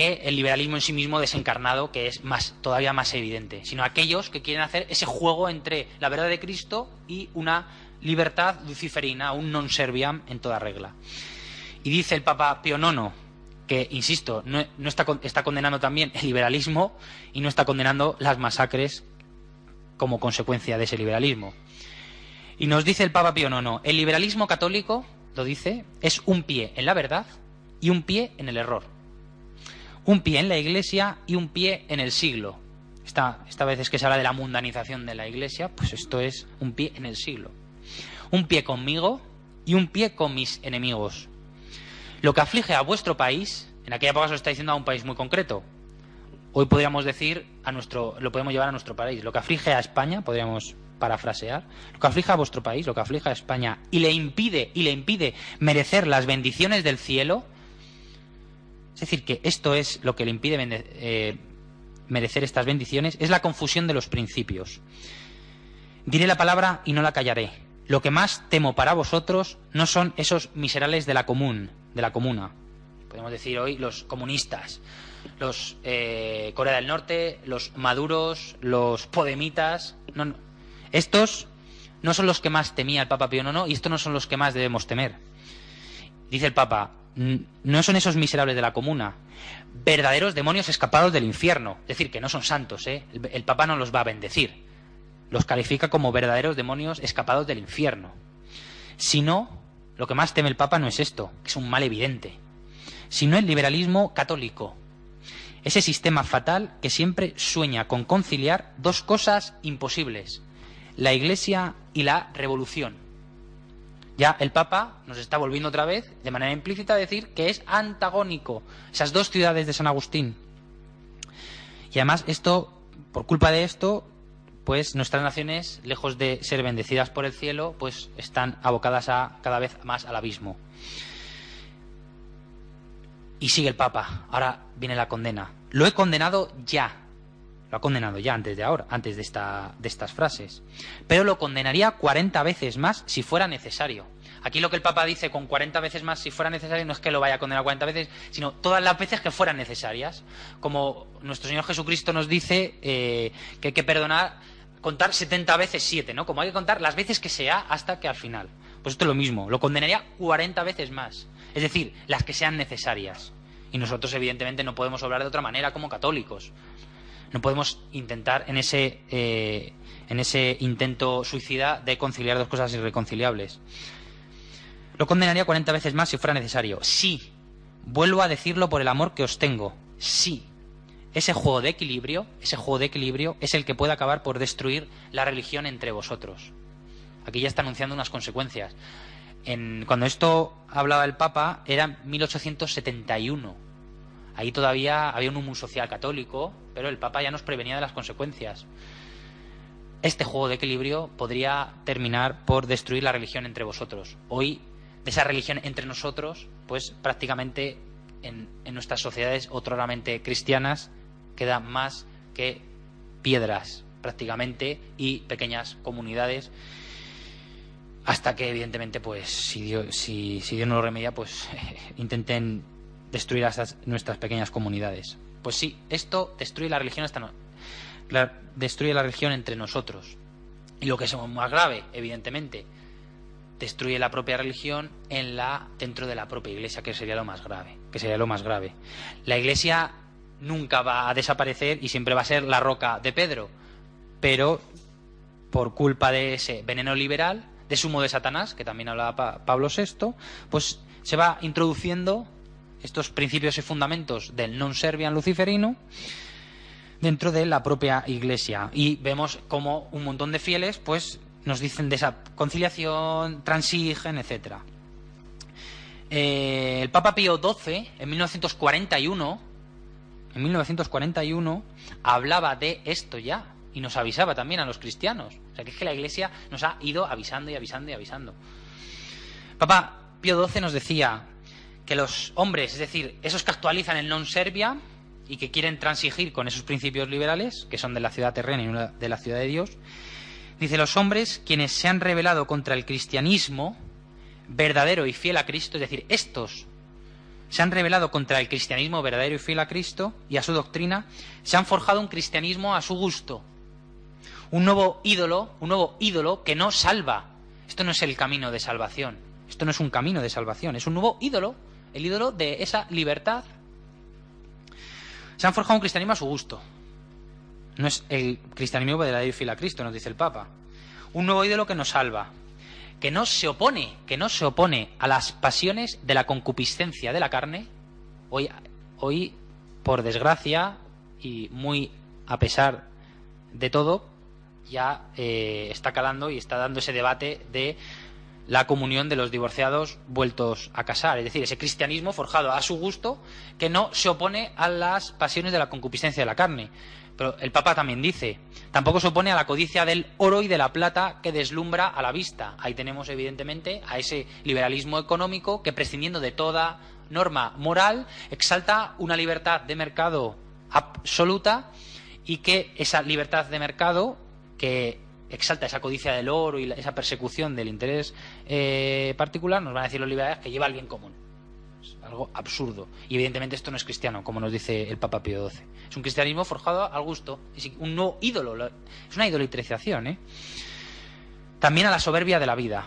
S3: que el liberalismo en sí mismo desencarnado, que es más, todavía más evidente, sino aquellos que quieren hacer ese juego entre la verdad de Cristo y una libertad luciferina, un non serviam en toda regla. Y dice el Papa Pío IX que, insisto, no, está, está condenando también el liberalismo y no está condenando las masacres como consecuencia de ese liberalismo. Y nos dice el Papa Pío IX, el liberalismo católico, lo dice, es un pie en la verdad y un pie en el error un pie en la iglesia y un pie en el siglo. Esta, esta vez es que se habla de la mundanización de la iglesia, pues esto es un pie en el siglo. Un pie conmigo y un pie con mis enemigos. Lo que aflige a vuestro país, en aquella época se lo está diciendo a un país muy concreto. Hoy podríamos decir a nuestro, lo podemos llevar a nuestro país. Lo que aflige a España, podríamos parafrasear, lo que aflige a vuestro país, lo que aflige a España y le impide y le impide merecer las bendiciones del cielo, es decir, que esto es lo que le impide eh, merecer estas bendiciones, es la confusión de los principios. Diré la palabra y no la callaré. Lo que más temo para vosotros no son esos miserables de la común, de la comuna. Podemos decir hoy los comunistas, los eh, Corea del Norte, los maduros, los podemitas. No, Estos no son los que más temía el Papa Pío IX y estos no son los que más debemos temer. Dice el Papa, no son esos miserables de la comuna, verdaderos demonios escapados del infierno. Es decir, que no son santos, ¿eh? el, Papa no los va a bendecir. Los califica como verdaderos demonios escapados del infierno. Si no, lo que más teme el Papa no es esto, que es un mal evidente, sino el liberalismo católico. Ese sistema fatal que siempre sueña con conciliar dos cosas imposibles, la Iglesia y la revolución ya el Papa nos está volviendo otra vez, de manera implícita, a decir que es antagónico esas dos ciudades de San Agustín. Y además esto, por culpa de esto, pues nuestras naciones, lejos de ser bendecidas por el cielo, pues están abocadas a cada vez más al abismo. Y sigue el Papa. Ahora viene la condena. Lo he condenado ya. Lo ha condenado ya antes de ahora, antes de, esta, de estas frases. Pero lo condenaría 40 veces más si fuera necesario. Aquí lo que el Papa dice con 40 veces más si fuera necesario no es que lo vaya a condenar 40 veces, sino todas las veces que fueran necesarias. Como nuestro Señor Jesucristo nos dice eh, que hay que perdonar, contar 70 veces 7, ¿no? Como hay que contar las veces que sea hasta que al final. Pues esto es lo mismo, lo condenaría 40 veces más. Es decir, las que sean necesarias. Y nosotros, evidentemente, no podemos hablar de otra manera como católicos. No podemos intentar en ese, eh, en ese intento suicida de conciliar dos cosas irreconciliables. Lo condenaría 40 veces más si fuera necesario. Sí, vuelvo a decirlo por el amor que os tengo. Sí, ese juego de equilibrio, ese juego de equilibrio es el que puede acabar por destruir la religión entre vosotros. Aquí ya está anunciando unas consecuencias. En, cuando esto hablaba el Papa era 1871. Ahí todavía había un humus social católico, pero el Papa ya nos prevenía de las consecuencias. Este juego de equilibrio podría terminar por destruir la religión entre vosotros. Hoy, de esa religión entre nosotros, pues prácticamente en, nuestras sociedades otroramente cristianas queda más que piedras prácticamente y pequeñas comunidades hasta que evidentemente pues si Dios no lo remedia pues intenten destruir a nuestras pequeñas comunidades. Pues sí esto destruye la religión hasta destruye la religión entre nosotros. Y lo que es más grave evidentemente destruye la propia religión en la dentro de la propia iglesia que sería lo más grave que sería lo más grave. La iglesia nunca va a desaparecer y siempre va a ser la roca de Pedro pero por culpa de ese veneno liberal, de sumo de Satanás, que también hablaba Pa- Pablo VI, pues se va introduciendo estos principios y fundamentos del non serviam luciferino dentro de la propia iglesia. Y vemos como un montón de fieles, pues, nos dicen de esa conciliación, transigen, etcétera. Eh, el Papa Pío XII, en 1941, en 1941 hablaba de esto ya y nos avisaba también a los cristianos. O sea, que es que la Iglesia nos ha ido avisando y avisando y avisando. Papa Pío XII nos decía que los hombres, es decir, esos que actualizan el non servia y que quieren transigir con esos principios liberales, que son de la ciudad terrena y de la ciudad de Dios, dice los hombres quienes se han rebelado contra el cristianismo verdadero y fiel a Cristo, es decir, estos se han rebelado contra el cristianismo verdadero y fiel a Cristo y a su doctrina, se han forjado un cristianismo a su gusto. Un nuevo ídolo, un nuevo ídolo que no salva. Esto no es el camino de salvación. Esto no es un camino de salvación, es un nuevo ídolo, el ídolo de esa libertad. Se han forjado un cristianismo a su gusto. No es el cristianismo verdadero y fiel a Cristo, nos dice el Papa. Un nuevo ídolo que nos salva, que no se opone, que no se opone a las pasiones de la concupiscencia de la carne, hoy, hoy por desgracia y muy a pesar de todo, ya eh, está calando y está dando ese debate de la comunión de los divorciados vueltos a casar, es decir, ese cristianismo forjado a su gusto que no se opone a las pasiones de la concupiscencia de la carne. Pero el Papa también dice, tampoco se opone a la codicia del oro y de la plata que deslumbra a la vista. Ahí tenemos evidentemente a ese liberalismo económico que prescindiendo de toda norma moral exalta una libertad de mercado absoluta y que esa libertad de mercado que exalta esa codicia del oro y la- esa persecución del interés eh, particular, nos van a decir los liberales que lleva al bien común. Es algo absurdo. Y evidentemente esto no es cristiano, como nos dice el Papa Pío XII. Es un cristianismo forjado al gusto. Es un nuevo ídolo. lo- Es una idolatrización, ¿eh? También a la soberbia de la vida.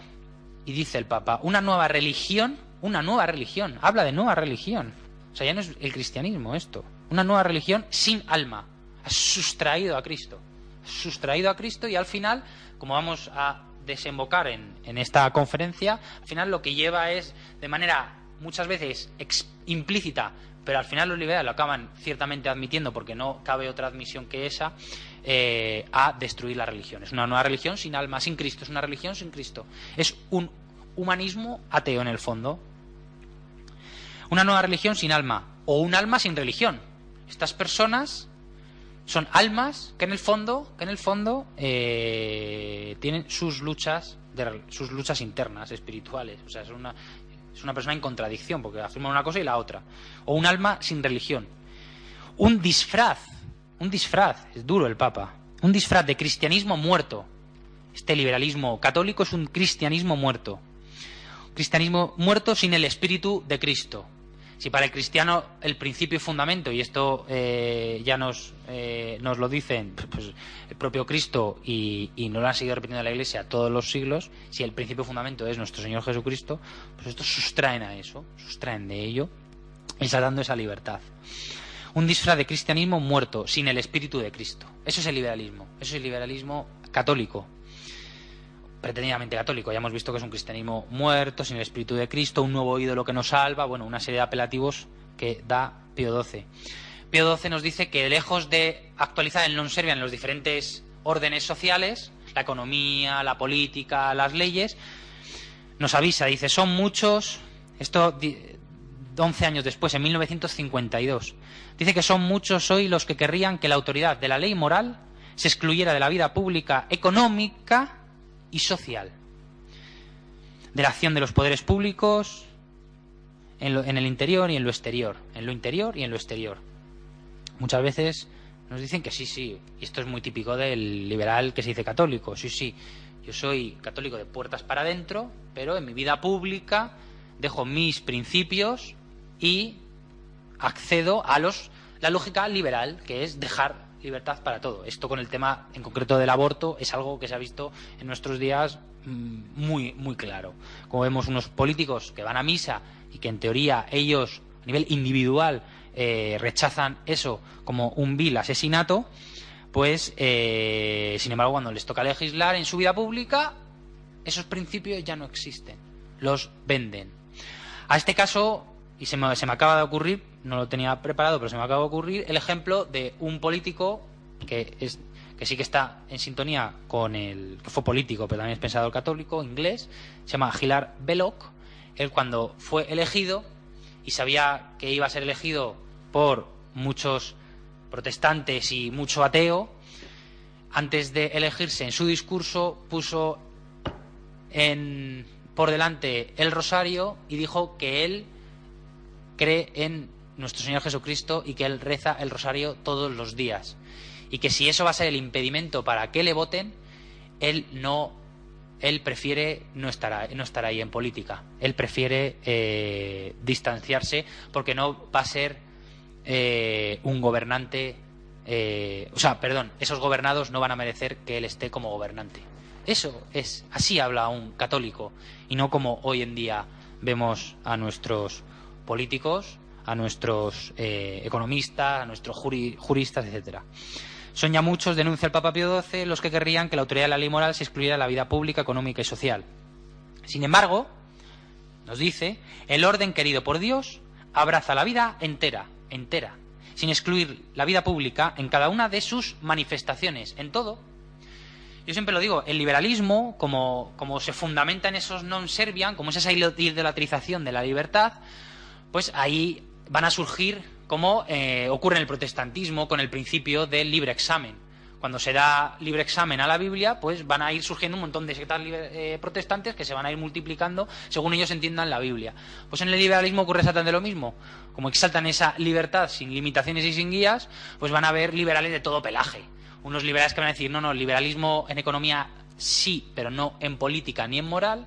S3: Y dice el Papa, una nueva religión, una nueva religión. Habla de nueva religión. O sea, ya no es el cristianismo esto. Una nueva religión sin alma. Ha sustraído a Cristo. Sustraído a Cristo y al final, como vamos a desembocar en, en esta conferencia, al final lo que lleva es, de manera muchas veces implícita, pero al final los liberales lo acaban ciertamente admitiendo porque no cabe otra admisión que esa, eh, a destruir la religión. Es una nueva religión sin alma, sin Cristo, es una religión sin Cristo. Es un humanismo ateo en el fondo. Una nueva religión sin alma, o un alma sin religión. Estas personas son almas que en el fondo, que en el fondo eh, tienen sus luchas, sus luchas internas, espirituales. O sea, es una, es una persona en contradicción, porque afirma una cosa y la otra. O un alma sin religión. Un disfraz, un disfraz, es duro el Papa, un disfraz de cristianismo muerto. Este liberalismo católico es un cristianismo muerto. Cristianismo muerto sin el espíritu de Cristo, Si para el cristiano el principio y fundamento, y esto eh, ya nos, eh, lo dicen pues, el propio Cristo y, no lo han seguido repitiendo la Iglesia todos los siglos, si el principio y fundamento es nuestro Señor Jesucristo, pues estos sustraen a eso, sustraen de ello y esa libertad. Un disfraz de cristianismo muerto, sin el espíritu de Cristo. Eso es el liberalismo. Eso es el liberalismo católico, pretendidamente católico. Ya hemos visto que es un cristianismo muerto, sin el espíritu de Cristo, un nuevo ídolo que nos salva, bueno, una serie de apelativos que da Pío XII. Pío XII nos dice que lejos de actualizar el non serviam en los diferentes órdenes sociales, la economía, la política, las leyes, nos avisa, dice, son muchos, esto 11 años después, en 1952, dice que son muchos hoy los que querrían que la autoridad de la ley moral se excluyera de la vida pública, económica y social, de la acción de los poderes públicos en, el interior y en lo exterior, en lo interior y en lo exterior. Muchas veces nos dicen que sí, sí, y esto es muy típico del liberal que se dice católico, sí, sí, yo soy católico de puertas para adentro, pero en mi vida pública dejo mis principios y accedo a los la lógica liberal, que es dejar libertad para todo. Esto con el tema en concreto del aborto es algo que se ha visto en nuestros días mm, muy muy claro. Como vemos unos políticos que van a misa y que en teoría ellos a nivel individual eh, rechazan eso como un vil asesinato, pues eh, sin embargo cuando les toca legislar en su vida pública esos principios ya no existen, los venden. A este caso, y se me, se me acaba de ocurrir, no lo tenía preparado, pero se me acaba de ocurrir, el ejemplo de un político que, es, que sí que está en sintonía con el. que fue político, pero también es pensador católico, inglés, se llama Hilar Belloc. Él, cuando fue elegido y sabía que iba a ser elegido por muchos protestantes y mucho ateo, antes de elegirse en su discurso puso en, por delante el rosario y dijo que él cree en nuestro Señor Jesucristo y que él reza el rosario todos los días. Y que si eso va a ser el impedimento para que le voten, él no él prefiere no estar, no estar ahí en política. Él prefiere eh, distanciarse porque no va a ser eh, un gobernante. eh, o sea, perdón, esos gobernados no van a merecer que él esté como gobernante. Eso es, así habla un católico y no como hoy en día vemos a nuestros políticos, a nuestros eh, economistas, a nuestros juri- juristas, etcétera. Son muchos, denuncia el Papa Pío XII, los que querrían que la autoridad de la ley moral se excluyera de la vida pública, económica y social. Sin embargo, nos dice, el orden querido por Dios abraza la vida entera, entera, sin excluir la vida pública en cada una de sus manifestaciones, en todo. Yo siempre lo digo, el liberalismo, como, como se fundamenta en esos non serviam, como es esa idolatrización de la libertad, pues ahí van a surgir como eh, ocurre en el protestantismo con el principio del libre examen. Cuando se da libre examen a la Biblia, pues van a ir surgiendo un montón de sectas eh, protestantes que se van a ir multiplicando según ellos entiendan la Biblia. Pues en el liberalismo ocurre exactamente lo mismo. Como exaltan esa libertad sin limitaciones y sin guías, pues van a haber liberales de todo pelaje. Unos liberales que van a decir, no, no, liberalismo en economía sí, pero no en política ni en moral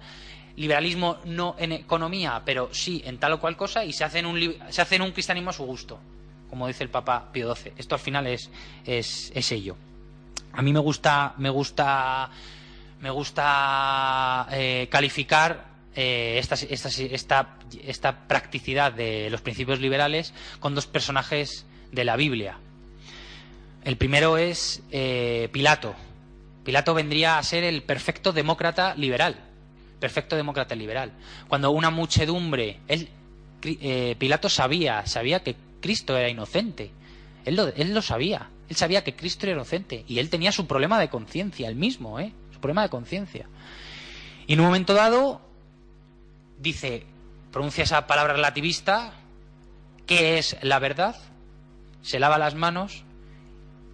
S3: liberalismo no en economía, pero sí en tal o cual cosa, y se hacen un, se hacen un cristianismo a su gusto, como dice el Papa Pío XII. Esto al final es, es, ello. A mí me gusta, me gusta, me gusta eh, calificar eh, esta, esta, esta, esta practicidad de los principios liberales con dos personajes de la Biblia. El primero es eh, Pilato. Pilato vendría a ser el perfecto demócrata liberal. Perfecto demócrata liberal. Cuando una muchedumbre. Eh, Pilato sabía, sabía que Cristo era inocente. Él lo, él lo sabía. Él sabía que Cristo era inocente. Y él tenía su problema de conciencia, él mismo, ¿eh? Su problema de conciencia. Y en un momento dado dice, pronuncia esa palabra relativista, ¿qué es la verdad? Se lava las manos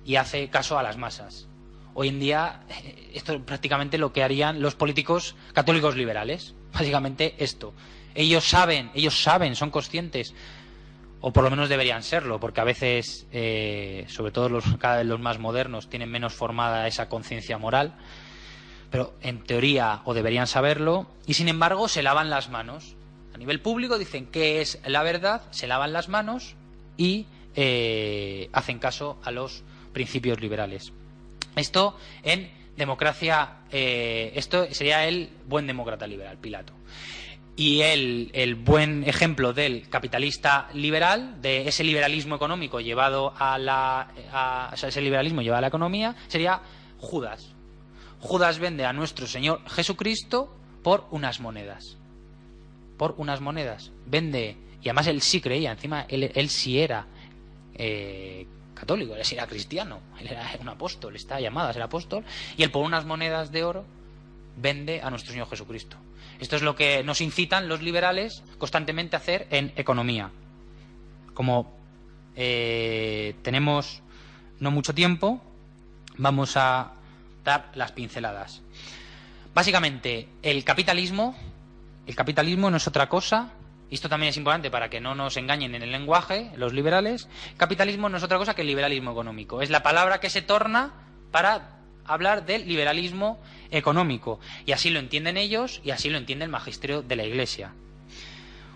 S3: y hace caso a las masas. Hoy en día, eh, esto es prácticamente lo que harían los políticos católicos liberales. Básicamente esto. Ellos saben, ellos saben, son conscientes, o por lo menos deberían serlo, porque a veces, eh, sobre todo los, cada vez los más modernos, tienen menos formada esa conciencia moral, pero en teoría o deberían saberlo, y sin embargo se lavan las manos. nivel público dicen qué es la verdad, se lavan las manos y eh, hacen caso a los principios liberales. Esto en democracia, eh, esto sería el buen demócrata liberal, Pilato. Y el, el, buen ejemplo del capitalista liberal, de ese liberalismo económico llevado a la, ese liberalismo llevado a la economía, sería Judas. Judas vende a nuestro Señor Jesucristo por unas monedas. Por unas monedas. Vende, y además él sí creía, encima él, él sí era eh, católico, él era cristiano, él era un apóstol, está llamado a ser apóstol, y él por unas monedas de oro vende a nuestro Señor Jesucristo. Esto es lo que nos incitan los liberales constantemente a hacer en economía. Como eh, tenemos no mucho tiempo, vamos a dar las pinceladas. Básicamente, el capitalismo, el capitalismo no es otra cosa, esto también es importante para que no nos engañen en el lenguaje, los liberales, capitalismo no es otra cosa que el liberalismo económico. Es la palabra que se torna para hablar del liberalismo económico. Y así lo entienden ellos y así lo entiende el magisterio de la Iglesia.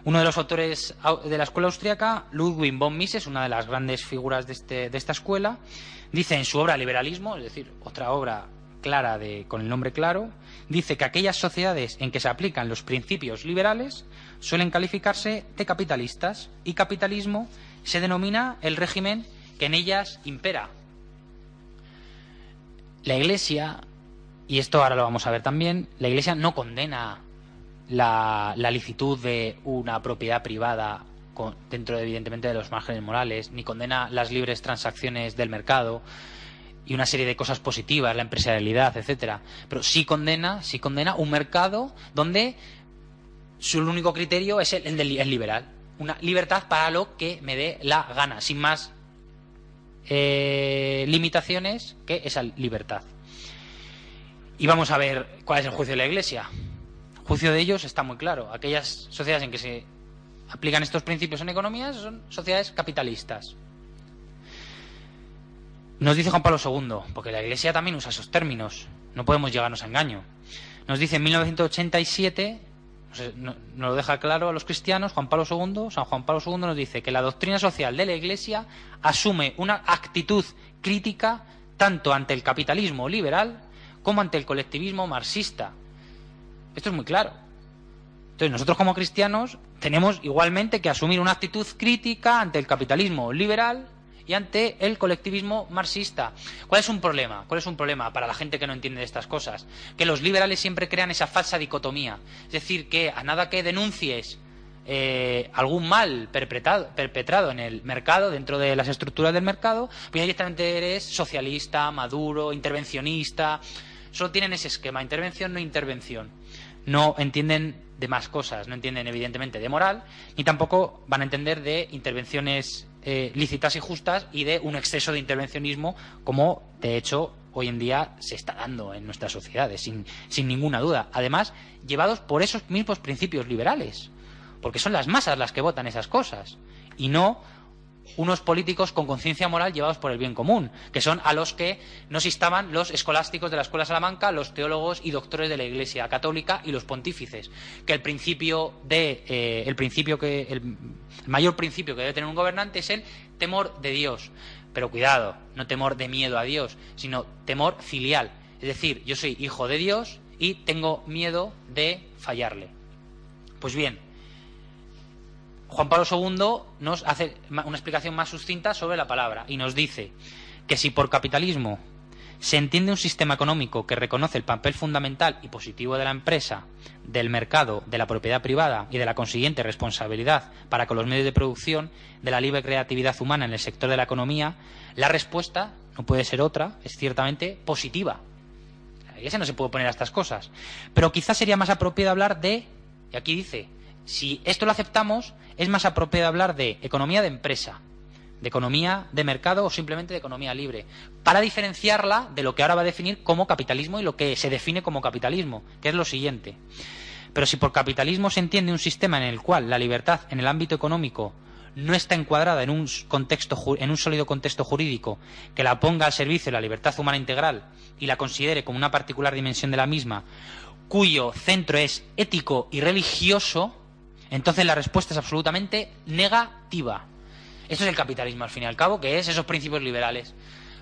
S3: Uno de los autores de la escuela austriaca, Ludwig von Mises, una de las grandes figuras de, este, de esta escuela, dice en su obra Liberalismo, es decir, otra obra clara de, con el nombre claro, dice que aquellas sociedades en que se aplican los principios liberales suelen calificarse de capitalistas y capitalismo se denomina el régimen que en ellas impera. La Iglesia, y esto ahora lo vamos a ver también, la Iglesia no condena la, licitud de una propiedad privada dentro, evidentemente, de los márgenes morales, ni condena las libres transacciones del mercado y una serie de cosas positivas, la empresarialidad, etcétera. Pero sí condena, sí condena un mercado donde su único criterio es el, el liberal. Una libertad para lo que me dé la gana, sin más eh, limitaciones que esa libertad. Y vamos a ver cuál es el juicio de la Iglesia. El juicio de ellos está muy claro. Aquellas sociedades en que se aplican estos principios en economía son sociedades capitalistas. Nos dice Juan Pablo II, porque la Iglesia también usa esos términos, no podemos llegarnos a engaño. Nos dice en 1987, nos lo deja claro a los cristianos, Juan Pablo II, San Juan Pablo II nos dice que la doctrina social de la Iglesia asume una actitud crítica tanto ante el capitalismo liberal como ante el colectivismo marxista. Esto es muy claro. Entonces nosotros como cristianos tenemos igualmente que asumir una actitud crítica ante el capitalismo liberal y ante el colectivismo marxista. ¿Cuál es un problema? ¿Cuál es un problema para la gente que no entiende de estas cosas? Que los liberales siempre crean esa falsa dicotomía. Es decir, que a nada que denuncies eh, algún mal perpetrado, perpetrado, en el mercado, dentro de las estructuras del mercado, pues directamente eres socialista, maduro, intervencionista. Solo tienen ese esquema, intervención, no intervención. No entienden de más cosas, no entienden evidentemente de moral, ni tampoco van a entender de intervenciones eh, lícitas y justas y de un exceso de intervencionismo como de hecho hoy en día se está dando en nuestras sociedades, sin, sin ninguna duda. Además, llevados por esos mismos principios liberales, porque son las masas las que votan esas cosas y no unos políticos con conciencia moral llevados por el bien común, que son a los que nos instaban los escolásticos de la Escuela Salamanca, los teólogos y doctores de la Iglesia Católica y los pontífices, que el principio de eh, el principio que el mayor principio que debe tener un gobernante es el temor de Dios. Pero cuidado, no temor de miedo a Dios, sino temor filial. Es decir, yo soy hijo de Dios y tengo miedo de fallarle. Pues bien, Juan Pablo II nos hace una explicación más sucinta sobre la palabra y nos dice que si por capitalismo se entiende un sistema económico que reconoce el papel fundamental y positivo de la empresa, del mercado, de la propiedad privada y de la consiguiente responsabilidad para con los medios de producción, de la libre creatividad humana en el sector de la economía, la respuesta no puede ser otra, es ciertamente positiva. La Iglesia no se puede oponer a estas cosas. Pero quizás sería más apropiado hablar de, y aquí dice, si esto lo aceptamos, es más apropiado hablar de economía de empresa, de economía de mercado o simplemente de economía libre, para diferenciarla de lo que ahora va a definir como capitalismo y lo que se define como capitalismo, que es lo siguiente. Pero si por capitalismo se entiende un sistema en el cual la libertad en el ámbito económico no está encuadrada en un, contexto, en un sólido contexto jurídico que la ponga al servicio de la libertad humana integral y la considere como una particular dimensión de la misma, cuyo centro es ético y religioso, Entonces la respuesta es absolutamente negativa. Esto es el capitalismo, al fin y al cabo, que es esos principios liberales.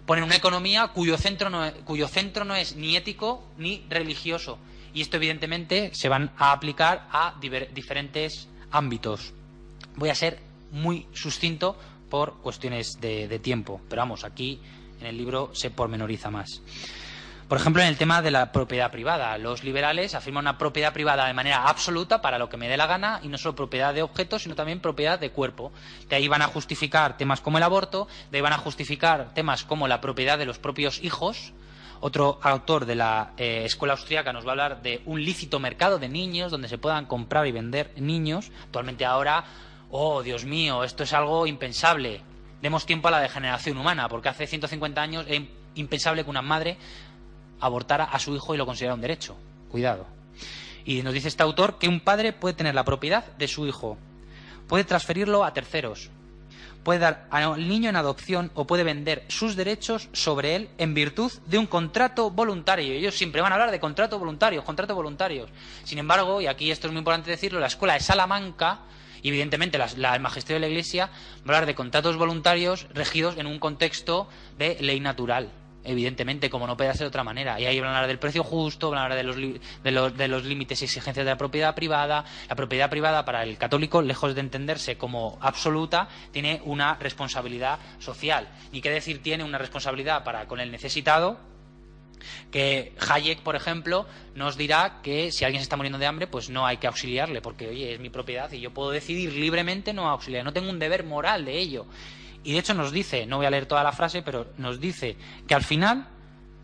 S3: Ponen una economía cuyo centro no es, cuyo centro no es ni ético ni religioso. Y esto, evidentemente, se van a aplicar a diferentes ámbitos. Voy a ser muy sucinto por cuestiones de, de tiempo, pero vamos, aquí en el libro se pormenoriza más. Por ejemplo, en el tema de la propiedad privada, los liberales afirman una propiedad privada de manera absoluta para lo que me dé la gana y no solo propiedad de objetos, sino también propiedad de cuerpo. De ahí van a justificar temas como el aborto, de ahí van a justificar temas como la propiedad de los propios hijos. Otro autor de la eh, escuela austríaca nos va a hablar de un lícito mercado de niños donde se puedan comprar y vender niños. Actualmente ahora, oh Dios mío, esto es algo impensable. Demos tiempo a la degeneración humana, porque hace 150 años es impensable que una madre abortara a su hijo y lo considerara un derecho. Cuidado. Y nos dice este autor que un padre puede tener la propiedad de su hijo, puede transferirlo a terceros, puede dar al niño en adopción o puede vender sus derechos sobre él en virtud de un contrato voluntario. Ellos siempre van a hablar de contratos voluntarios, contratos voluntarios. Sin embargo, y aquí esto es muy importante decirlo, la escuela de Salamanca, y evidentemente la- la- magisterio de la Iglesia, va a hablar de contratos voluntarios regidos en un contexto de ley natural. Evidentemente, como no puede ser de otra manera. Y ahí van a hablar del precio justo, van a hablar de los, de los, de los límites y exigencias de la propiedad privada. La propiedad privada para el católico, lejos de entenderse como absoluta, tiene una responsabilidad social. Ni qué decir tiene una responsabilidad para con el necesitado, que Hayek, por ejemplo, nos dirá que si alguien se está muriendo de hambre, pues no hay que auxiliarle, porque, oye, es mi propiedad y yo puedo decidir libremente no auxiliar, no tengo un deber moral de ello. Y de hecho nos dice, no voy a leer toda la frase, pero nos dice que al final,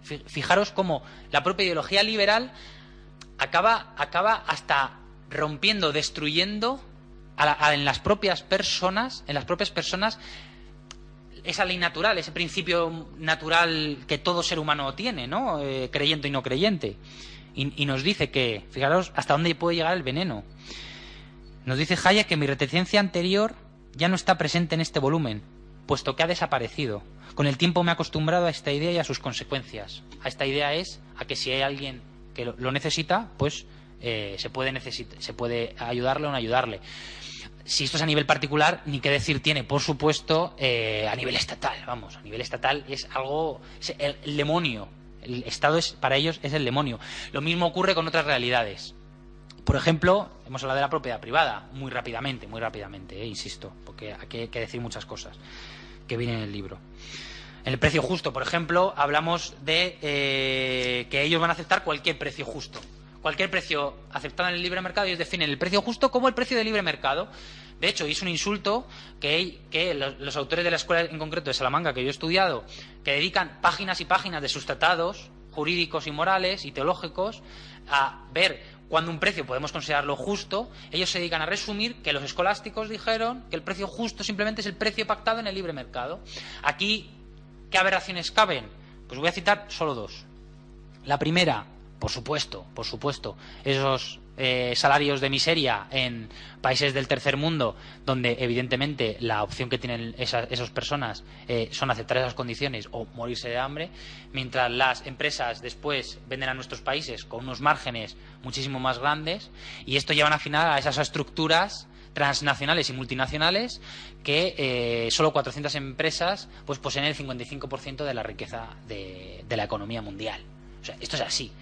S3: fi- fijaros cómo la propia ideología liberal acaba, acaba hasta rompiendo, destruyendo a la- a- en las propias personas, en las propias personas, esa ley natural, ese principio natural que todo ser humano tiene, ¿no? Eh, creyente y no creyente. Y, y nos dice que, fijaros, hasta dónde puede llegar el veneno. Nos dice Hayek que mi reticencia anterior ya no está presente en este volumen, puesto que ha desaparecido. Con el tiempo me he acostumbrado a esta idea y a sus consecuencias. A esta idea es a que si hay alguien que lo, necesita, pues eh, se, puede se puede ayudarle o no ayudarle. Si esto es a nivel particular, ni qué decir tiene, por supuesto, eh, a nivel estatal. Vamos, a nivel estatal es algo, es el, el demonio. El Estado es para ellos es el demonio. Lo mismo ocurre con otras realidades. Por ejemplo, hemos hablado de la propiedad privada, muy rápidamente, muy rápidamente, eh, insisto, porque aquí hay que decir muchas cosas que vienen en el libro. En el precio justo, por ejemplo, hablamos de eh, que ellos van a aceptar cualquier precio justo. Cualquier precio aceptado en el libre mercado, ellos definen el precio justo como el precio del libre mercado. De hecho, y es un insulto que, que los, los autores de la escuela en concreto de Salamanca que yo he estudiado, que dedican páginas y páginas de sus tratados jurídicos y morales y teológicos a ver cuándo un precio podemos considerarlo justo, ellos se dedican a resumir que los escolásticos dijeron que el precio justo simplemente es el precio pactado en el libre mercado. Aquí, ¿qué aberraciones caben? Pues voy a citar solo dos. La primera, por supuesto, por supuesto, esos eh, salarios de miseria en países del tercer mundo, donde evidentemente la opción que tienen esa- esas personas eh, son aceptar esas condiciones o morirse de hambre, mientras las empresas después venden a nuestros países con unos márgenes muchísimo más grandes, y esto llevan al final a esas estructuras transnacionales y multinacionales que eh, solo 400 empresas pues poseen el 55% de la riqueza de, de la economía mundial. O sea, esto es así.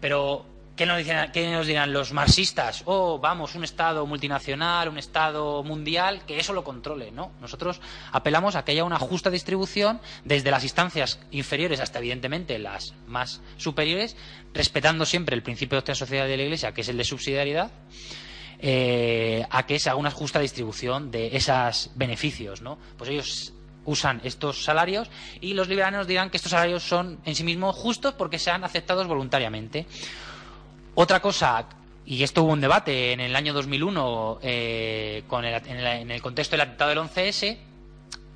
S3: Pero, ¿qué nos, dirán los marxistas? Oh, vamos, un Estado multinacional, un Estado mundial, que eso lo controle. No, nosotros apelamos a que haya una justa distribución desde las instancias inferiores hasta, evidentemente, las más superiores, respetando siempre el principio de la sociedad de la Iglesia, que es el de subsidiariedad, eh, a que se haga una justa distribución de esos beneficios, ¿no? Pues ellos usan estos salarios y los liberales dirán que estos salarios son en sí mismos justos porque sean aceptados voluntariamente. Otra cosa, y esto hubo un debate en el año 2001 eh, con el- en, el, en el contexto del atentado del 11S,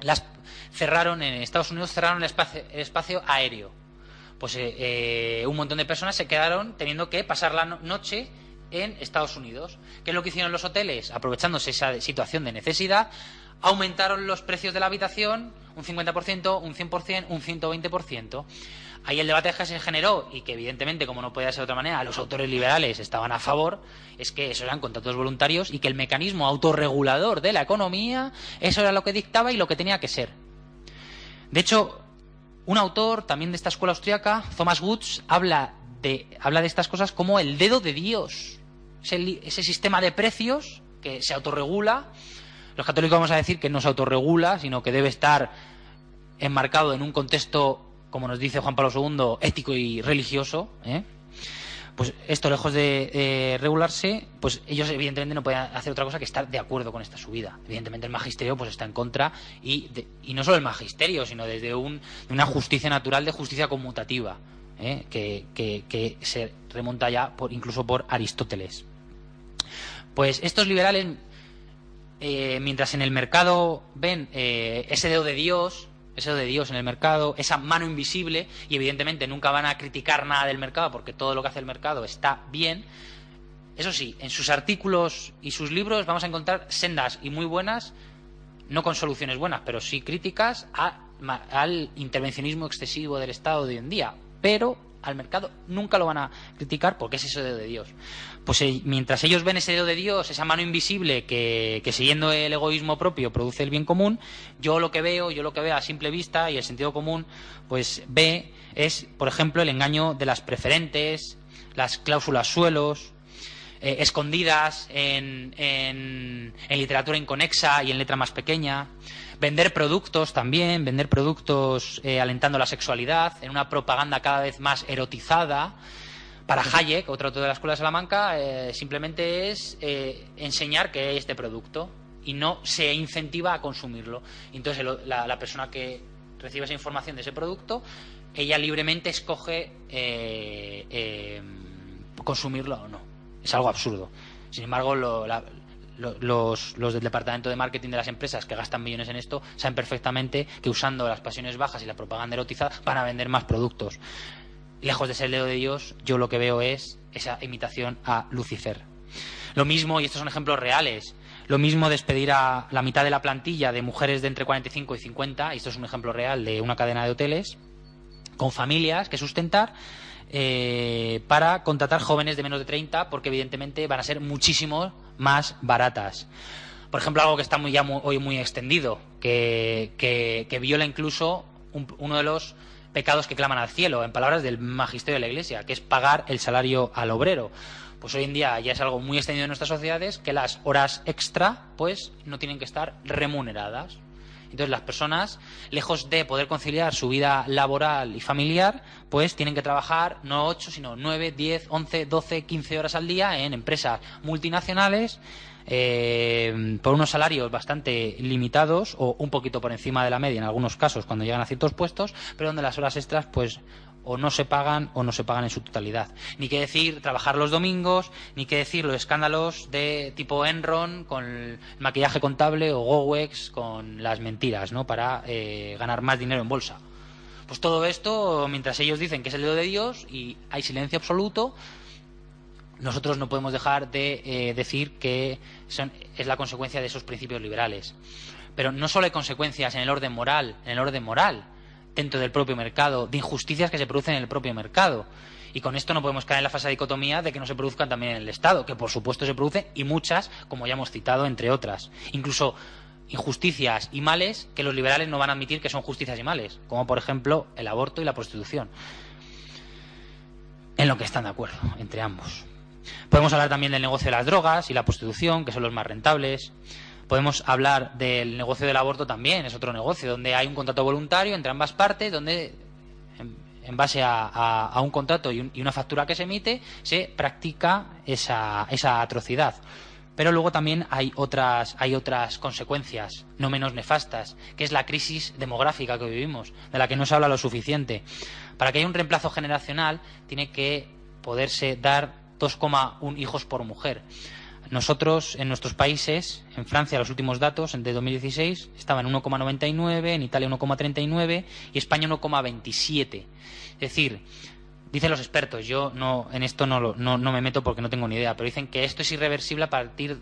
S3: las cerraron en Estados Unidos cerraron el espacio, el espacio aéreo. Pues eh, eh, un montón de personas se quedaron teniendo que pasar la no- noche en Estados Unidos. ¿Qué es lo que hicieron los hoteles? Aprovechándose esa situación de necesidad, aumentaron los precios de la habitación un 50%, un 100%, un 120%. Ahí el debate que se generó, y que evidentemente, como no podía ser de otra manera, los autores liberales estaban a favor, es que eso eran contratos voluntarios y que el mecanismo autorregulador de la economía, eso era lo que dictaba y lo que tenía que ser. De hecho, un autor también de esta escuela austriaca, Thomas Woods, habla de, habla de estas cosas como el dedo de Dios. Ese, ese sistema de precios que se autorregula. Los católicos vamos a decir que no se autorregula, sino que debe estar enmarcado en un contexto como nos dice Juan Pablo II, ético y religioso, ¿eh? pues esto lejos de eh, regularse, pues ellos evidentemente no pueden hacer otra cosa que estar de acuerdo con esta subida. Evidentemente el magisterio pues está en contra y, y no solo el magisterio, sino desde un, una justicia natural de justicia conmutativa, ¿eh? que, que, se remonta ya por, incluso por Aristóteles. Pues estos liberales, mientras en el mercado ven ese dedo de Dios, ese de Dios en el mercado, esa mano invisible, y evidentemente nunca van a criticar nada del mercado porque todo lo que hace el mercado está bien. Eso sí, en sus artículos y sus libros vamos a encontrar sendas y muy buenas, no con soluciones buenas, pero sí críticas al intervencionismo excesivo del Estado de hoy en día. Pero al mercado nunca lo van a criticar porque es ese dedo de Dios. Pues eh, mientras ellos ven ese dedo de Dios, esa mano invisible que, que, siguiendo el egoísmo propio produce el bien común, yo lo que veo, yo lo que veo a simple vista y el sentido común, pues ve es, por ejemplo, el engaño de las preferentes, las cláusulas suelos, eh, escondidas en, en, en literatura inconexa y en letra más pequeña, Vender productos también, vender productos eh, alentando la sexualidad, en una propaganda cada vez más erotizada. Para Hayek, otro autor de la Escuela de Salamanca, eh, simplemente es enseñar que es este producto y no se incentiva a consumirlo. Entonces la, persona que recibe esa información de ese producto, ella libremente escoge consumirlo o no. Es algo absurdo. Sin embargo, lo, la, los, del departamento de marketing de las empresas que gastan millones en esto saben perfectamente que usando las pasiones bajas y la propaganda erotizada van a vender más productos. Lejos de ser el dedo de Dios, yo lo que veo es esa imitación a Lucifer. Lo mismo, y estos son ejemplos reales, lo mismo despedir a la mitad de la plantilla de mujeres de entre 45 y 50, y esto es un ejemplo real de una cadena de hoteles, con familias que sustentar, eh, para contratar jóvenes de menos de 30, porque evidentemente van a ser muchísimo más baratas. Por ejemplo, algo que está hoy muy extendido, que, que, viola incluso uno de los pecados que claman al cielo, en palabras del magisterio de la Iglesia, que es pagar el salario al obrero. Pues hoy en día ya es algo muy extendido en nuestras sociedades que las horas extra pues no tienen que estar remuneradas. Entonces las personas, lejos de poder conciliar su vida laboral y familiar, pues tienen que trabajar no 8, sino 9, 10, 11, 12, 15 horas al día en empresas multinacionales eh, por unos salarios bastante limitados o un poquito por encima de la media en algunos casos cuando llegan a ciertos puestos, pero donde las horas extras pues o no se pagan o no se pagan en su totalidad. Ni que decir trabajar los domingos, ni que decir los escándalos de tipo Enron con el maquillaje contable o Gowex con las mentiras, ¿no? Para eh, ganar más dinero en bolsa. Pues todo esto, mientras ellos dicen que es el dedo de Dios y hay silencio absoluto, nosotros no podemos dejar de eh, decir que es la consecuencia de esos principios liberales. Pero no solo hay consecuencias en el orden moral, en el orden moral, dentro del propio mercado, de injusticias que se producen en el propio mercado. Y con esto no podemos caer en la falsa dicotomía de que no se produzcan también en el Estado, que por supuesto se producen y muchas, como ya hemos citado, entre otras. Incluso injusticias y males que los liberales no van a admitir que son justicias y males, como por ejemplo el aborto y la prostitución. En lo que están de acuerdo entre ambos. Podemos hablar también del negocio de las drogas y la prostitución, que son los más rentables. Podemos hablar del negocio del aborto también, es otro negocio, donde hay un contrato voluntario entre ambas partes, donde en, base a, un contrato y, una factura que se emite, se practica esa, esa atrocidad. Pero luego también hay otras, hay otras consecuencias no menos nefastas, que es la crisis demográfica que vivimos, de la que no se habla lo suficiente. Para que haya un reemplazo generacional, tiene que poderse dar 2,1 hijos por mujer. Nosotros, en nuestros países, en Francia, los últimos datos de 2016 estaban en 1,99, en Italia 1,39 y España 1,27. Es decir, dicen los expertos, yo no en esto no, lo- no, no me meto porque no tengo ni idea, pero dicen que esto es irreversible a partir,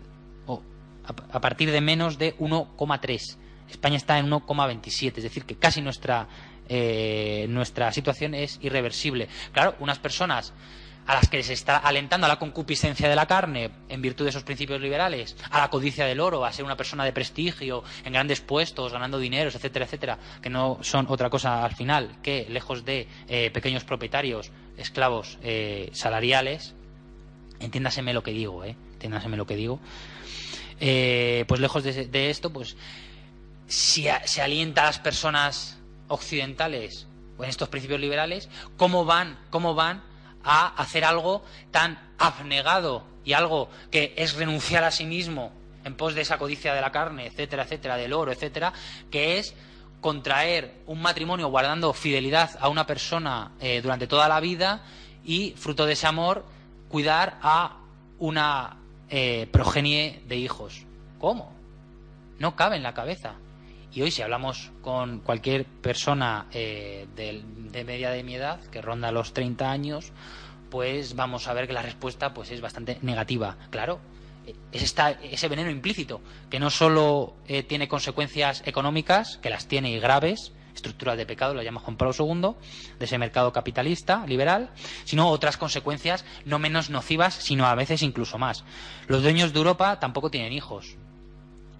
S3: o a, a partir de menos de 1,3. España está en 1,27, es decir, que casi nuestra, eh, nuestra situación es irreversible. Claro, unas personas a las que se está alentando a la concupiscencia de la carne en virtud de esos principios liberales, a la codicia del oro, a ser una persona de prestigio, en grandes puestos, ganando dineros, etcétera, etcétera, que no son otra cosa al final que, lejos de eh, pequeños propietarios, esclavos eh, salariales, entiéndaseme lo que digo, ¿eh? Entiéndaseme lo que digo. Eh, pues lejos de, esto, pues si se alienta a las personas occidentales o en estos principios liberales, ¿cómo van, cómo van a hacer algo tan abnegado y algo que es renunciar a sí mismo en pos de esa codicia de la carne, etcétera, etcétera, del oro, etcétera, que es contraer un matrimonio guardando fidelidad a una persona eh, durante toda la vida y, fruto de ese amor, cuidar a una eh, progenie de hijos. ¿Cómo? No cabe en la cabeza. Y hoy si hablamos con cualquier persona eh, del- de, media de mi edad, que ronda los 30 años, pues vamos a ver que la respuesta pues es bastante negativa. Claro, es esta- ese veneno implícito, que no solo eh, tiene consecuencias económicas, que las tiene y graves, estructuras de pecado, lo llama Juan Pablo II, de ese mercado capitalista, liberal, sino otras consecuencias no menos nocivas, sino a veces incluso más. Los dueños de Europa tampoco tienen hijos.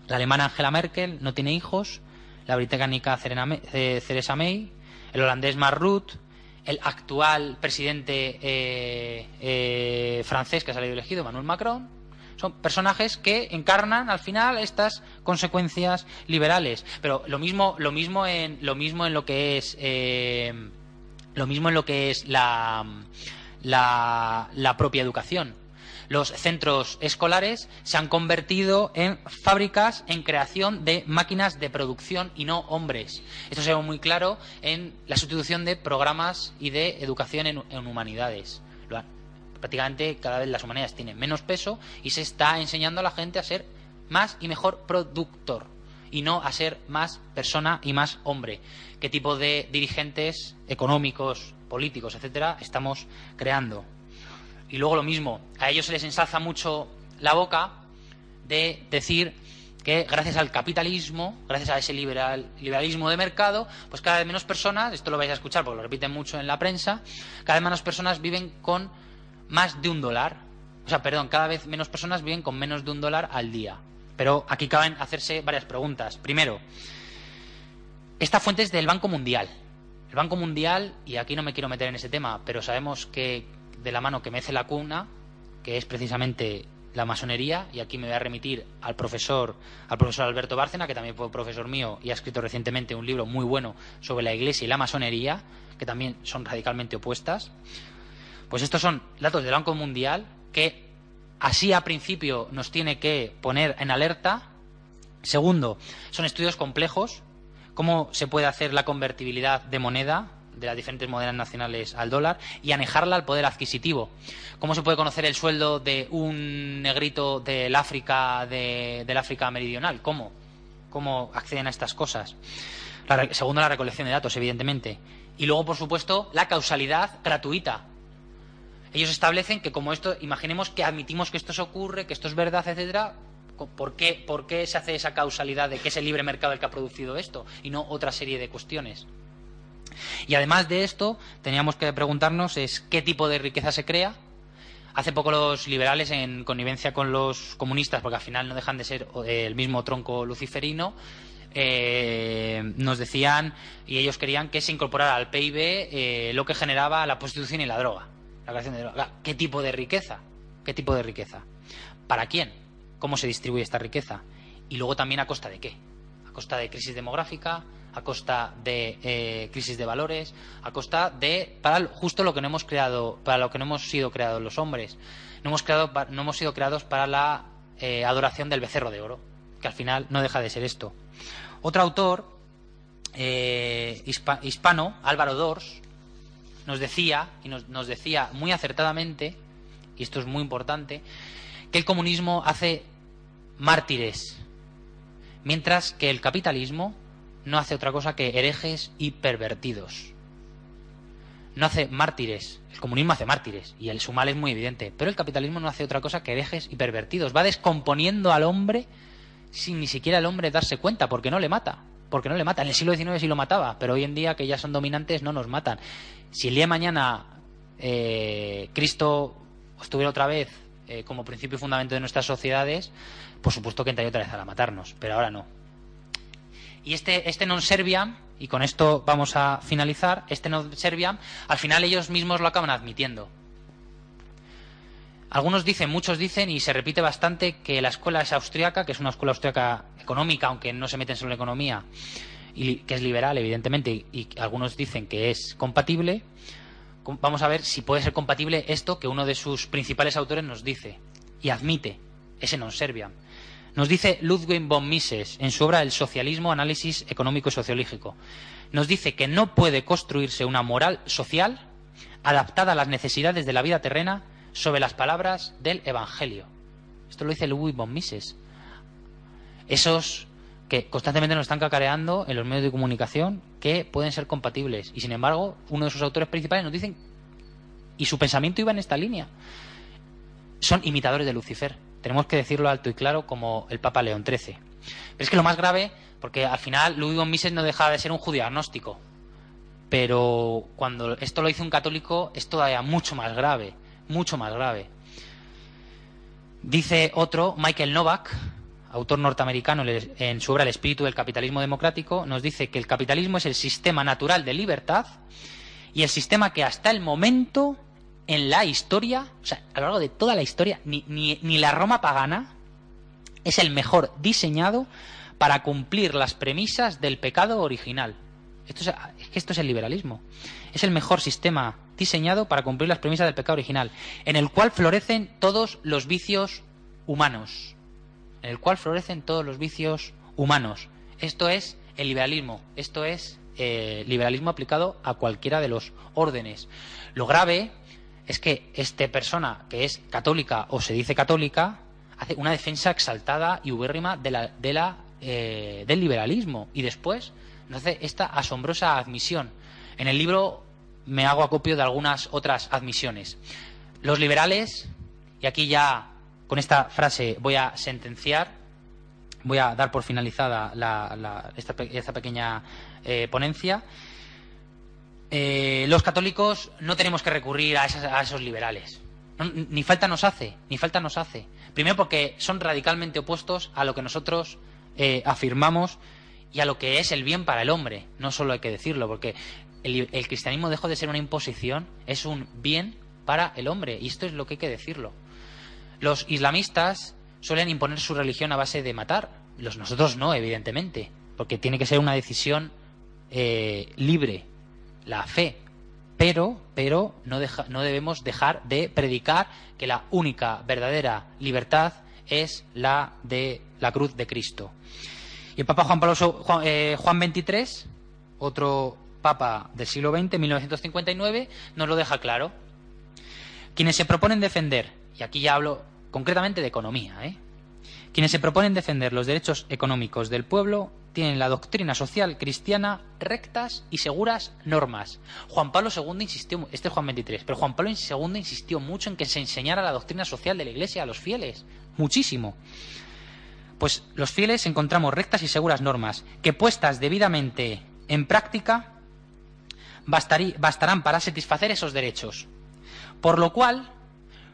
S3: La alemana Angela Merkel no tiene hijos, la británica eh, Theresa May, el holandés Mark Rutte, el actual presidente eh, eh, francés que ha salido elegido, Emmanuel Macron, son personajes que encarnan al final estas consecuencias liberales. Pero lo mismo, lo mismo en lo mismo en lo que es lo mismo en lo que es la, la propia educación. Los centros escolares se han convertido en fábricas en creación de máquinas de producción y no hombres. Esto se ve muy claro en la sustitución de programas y de educación en, en humanidades. Prácticamente cada vez las humanidades tienen menos peso y se está enseñando a la gente a ser más y mejor productor y no a ser más persona y más hombre. ¿Qué tipo de dirigentes económicos, políticos, etcétera, estamos creando? Y luego lo mismo, a ellos se les ensalza mucho la boca de decir que gracias al capitalismo, gracias a ese liberal, liberalismo de mercado, pues cada vez menos personas, esto lo vais a escuchar porque lo repiten mucho en la prensa, cada vez menos personas viven con más de un dólar. O sea, perdón, cada vez menos personas viven con menos de un dólar al día. Pero aquí caben hacerse varias preguntas. Primero, esta fuente es del Banco Mundial. El Banco Mundial, y aquí no me quiero meter en ese tema, pero sabemos que de la mano que mece la cuna, que es precisamente la masonería, y aquí me voy a remitir al profesor, al profesor Alberto Bárcena, que también fue profesor mío y ha escrito recientemente un libro muy bueno sobre la iglesia y la masonería, que también son radicalmente opuestas. Pues estos son datos del Banco Mundial que así a principio nos tiene que poner en alerta. Segundo, son estudios complejos. Cómo se puede hacer la convertibilidad de moneda de las diferentes monedas nacionales al dólar y anejarla al poder adquisitivo. ¿Cómo se puede conocer el sueldo de un negrito del África, de, del África meridional? ¿Cómo? ¿Cómo acceden a estas cosas? La segundo, la recolección de datos, evidentemente. Y luego, por supuesto, la causalidad gratuita. Ellos establecen que como esto, imaginemos que admitimos que esto se ocurre, que esto es verdad, etcétera, ¿por qué, ¿por qué se hace esa causalidad de que es el libre mercado el que ha producido esto y no otra serie de cuestiones? Y además de esto, teníamos que preguntarnos es qué tipo de riqueza se crea. Hace poco los liberales, en connivencia con los comunistas, porque al final no dejan de ser eh, el mismo tronco luciferino, eh, nos decían y ellos querían que se incorporara al PIB eh, lo que generaba la prostitución y la droga. La creación de droga. ¿Qué tipo de riqueza? ¿Qué tipo de riqueza? ¿Para quién? ¿Cómo se distribuye esta riqueza? Y luego también a costa de qué? A costa de crisis demográfica, a costa de eh, crisis de valores, a costa de para justo lo que no hemos creado, para lo que no hemos sido creados los hombres. No hemos sido creados para la eh, adoración del becerro de oro, que al final no deja de ser esto. Otro autor eh, hispa- hispano, Álvaro Dors, nos decía, y nos, nos decía muy acertadamente, y esto es muy importante, que el comunismo hace mártires, mientras que el capitalismo no hace otra cosa que herejes y pervertidos. no hace mártires. El comunismo hace mártires y el su mal es muy evidente. Pero el capitalismo no hace otra cosa que dejes y pervertidos. Va descomponiendo al hombre sin ni siquiera el hombre darse cuenta, porque no le mata. Porque no le mata. En el siglo XIX sí lo mataba, pero hoy en día que ya son dominantes no nos matan. Si el día de mañana eh, Cristo estuviera otra vez eh, como principio y fundamento de nuestras sociedades, por supuesto que entraría otra vez a matarnos, pero ahora no. Y este, este non serviam, y con esto vamos a finalizar, este non serviam, al final ellos mismos lo acaban admitiendo. Algunos dicen, muchos dicen, y se repite bastante, que la escuela es austriaca, que es una escuela austriaca económica, aunque no se meten solo en economía, y que es liberal, evidentemente, y algunos dicen que es compatible. Vamos a ver si puede ser compatible esto que uno de sus principales autores nos dice y admite, ese non serviam. Nos dice Ludwig von Mises en su obra El socialismo, análisis económico y sociológico. Nos dice que no puede construirse una moral social adaptada a las necesidades de la vida terrena sobre las palabras del Evangelio. Esto lo dice Ludwig von Mises. Esos que constantemente nos están cacareando en los medios de comunicación que pueden ser compatibles. Y sin embargo, uno de sus autores principales nos dicen, y su pensamiento iba en esta línea, son imitadores de Lucifer. Tenemos que decirlo alto y claro como el Papa León XIII. Pero es que lo más grave, porque al final Ludwig von Mises no deja de ser un judío agnóstico. Pero cuando esto lo hizo un católico es todavía mucho más grave, mucho más grave. Dice otro, Michael Novak, autor norteamericano en su obra El espíritu del capitalismo democrático, nos dice que el capitalismo es el sistema natural de libertad y el sistema que hasta el momento en la historia, o sea, a lo largo de toda la historia, ni, la Roma pagana es el mejor diseñado para cumplir las premisas del pecado original. Esto es, es, que esto es el liberalismo. Es el mejor sistema diseñado para cumplir las premisas del pecado original, en el cual florecen todos los vicios humanos. En el cual florecen todos los vicios humanos. Esto es el liberalismo. Esto es eh, liberalismo aplicado a cualquiera de los órdenes. Lo grave es que esta persona que es católica o se dice católica hace una defensa exaltada y ubérrima de la, la, eh, del liberalismo y después nos hace esta asombrosa admisión. En el libro me hago acopio de algunas otras admisiones. Los liberales, y aquí ya con esta frase voy a sentenciar, voy a dar por finalizada esta, esta, pequeña eh, ponencia, eh, los católicos no tenemos que recurrir a, esos liberales. ni falta nos hace, ni falta nos hace. Primero porque son radicalmente opuestos a lo que nosotros eh, afirmamos y a lo que es el bien para el hombre. No solo hay que decirlo, porque el, el, cristianismo dejó de ser una imposición, es un bien para el hombre. Y esto es lo que hay que decirlo. Los islamistas suelen imponer su religión a base de matar. Los nosotros no, evidentemente, porque tiene que ser una decisión eh, libre, la fe. Pero, pero no, no debemos dejar de predicar que la única verdadera libertad es la de la cruz de Cristo. Y el Papa Juan Pablo Juan, eh, Juan XXIII, otro Papa del siglo XX, 1959, nos lo deja claro. Quienes se proponen defender, y aquí ya hablo concretamente de economía, ¿eh? Quienes se proponen defender los derechos económicos del pueblo tienen la doctrina social cristiana rectas y seguras normas. Juan Pablo II insistió, este es Juan 23, pero Juan Pablo II insistió mucho en que se enseñara la doctrina social de la Iglesia a los fieles, muchísimo. Pues los fieles encontramos rectas y seguras normas que puestas debidamente en práctica bastarán para satisfacer esos derechos. Por lo cual,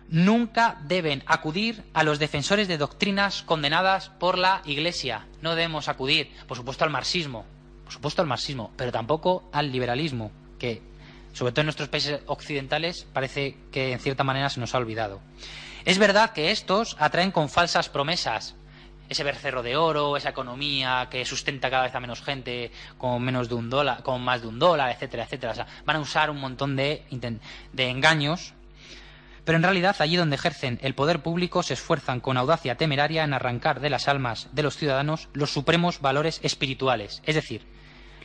S3: nunca deben acudir a los defensores de doctrinas condenadas por la Iglesia. No debemos acudir, por supuesto, al marxismo, por supuesto al marxismo, pero tampoco al liberalismo, que sobre todo en nuestros países occidentales parece que en cierta manera se nos ha olvidado. Es verdad que estos atraen con falsas promesas, ese bercerro de oro, esa economía que sustenta cada vez a menos gente con menos de un dólar, con más de un dólar, etcétera, etcétera. Van a usar un montón de engaños pero en realidad allí donde ejercen el poder público se esfuerzan con audacia temeraria en arrancar de las almas de los ciudadanos los supremos valores espirituales, es decir,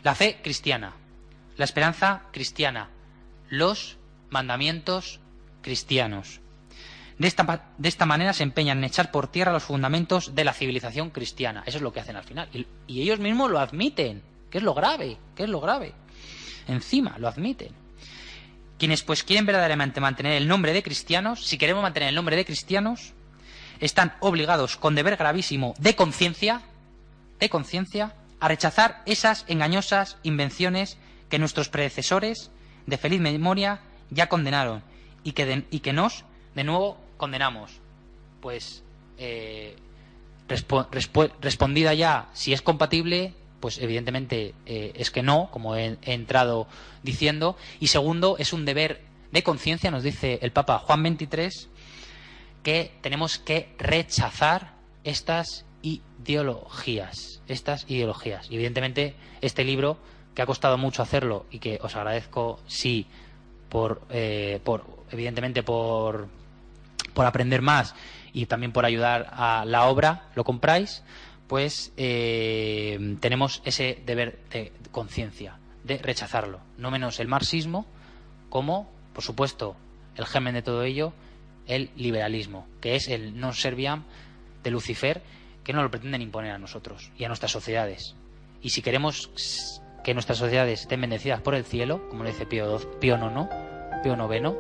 S3: la fe cristiana, la esperanza cristiana, los mandamientos cristianos. De esta, manera se empeñan en echar por tierra los fundamentos de la civilización cristiana. Eso es lo que hacen al final. Y, y ellos mismos lo admiten, que es lo grave, que es lo grave. Encima lo admiten. Quienes pues quieren verdaderamente mantener el nombre de cristianos, si queremos mantener el nombre de cristianos, están obligados con deber gravísimo de conciencia, de conciencia, a rechazar esas engañosas invenciones que nuestros predecesores de feliz memoria ya condenaron y que, y que nos, de nuevo, condenamos. Pues, eh, respondida ya si es compatible, pues evidentemente eh, es que no, como he, entrado diciendo. Y segundo, es un deber de conciencia, nos dice el Papa Juan XXIII, que tenemos que rechazar estas ideologías. Estas ideologías. Y evidentemente este libro, que ha costado mucho hacerlo y que os agradezco, sí, por, eh, por evidentemente por, por aprender más y también por ayudar a la obra, lo compráis, pues tenemos ese deber de conciencia, de rechazarlo. No menos el marxismo, como, por supuesto, el germen de todo ello, el liberalismo, que es el non serviam de Lucifer, que no lo pretenden imponer a nosotros y a nuestras sociedades. Y si queremos que nuestras sociedades estén bendecidas por el cielo, como dice Pío, XII Pío Pío IX,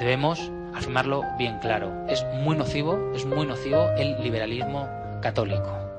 S3: debemos afirmarlo bien claro. Es muy nocivo, es muy nocivo el liberalismo católico.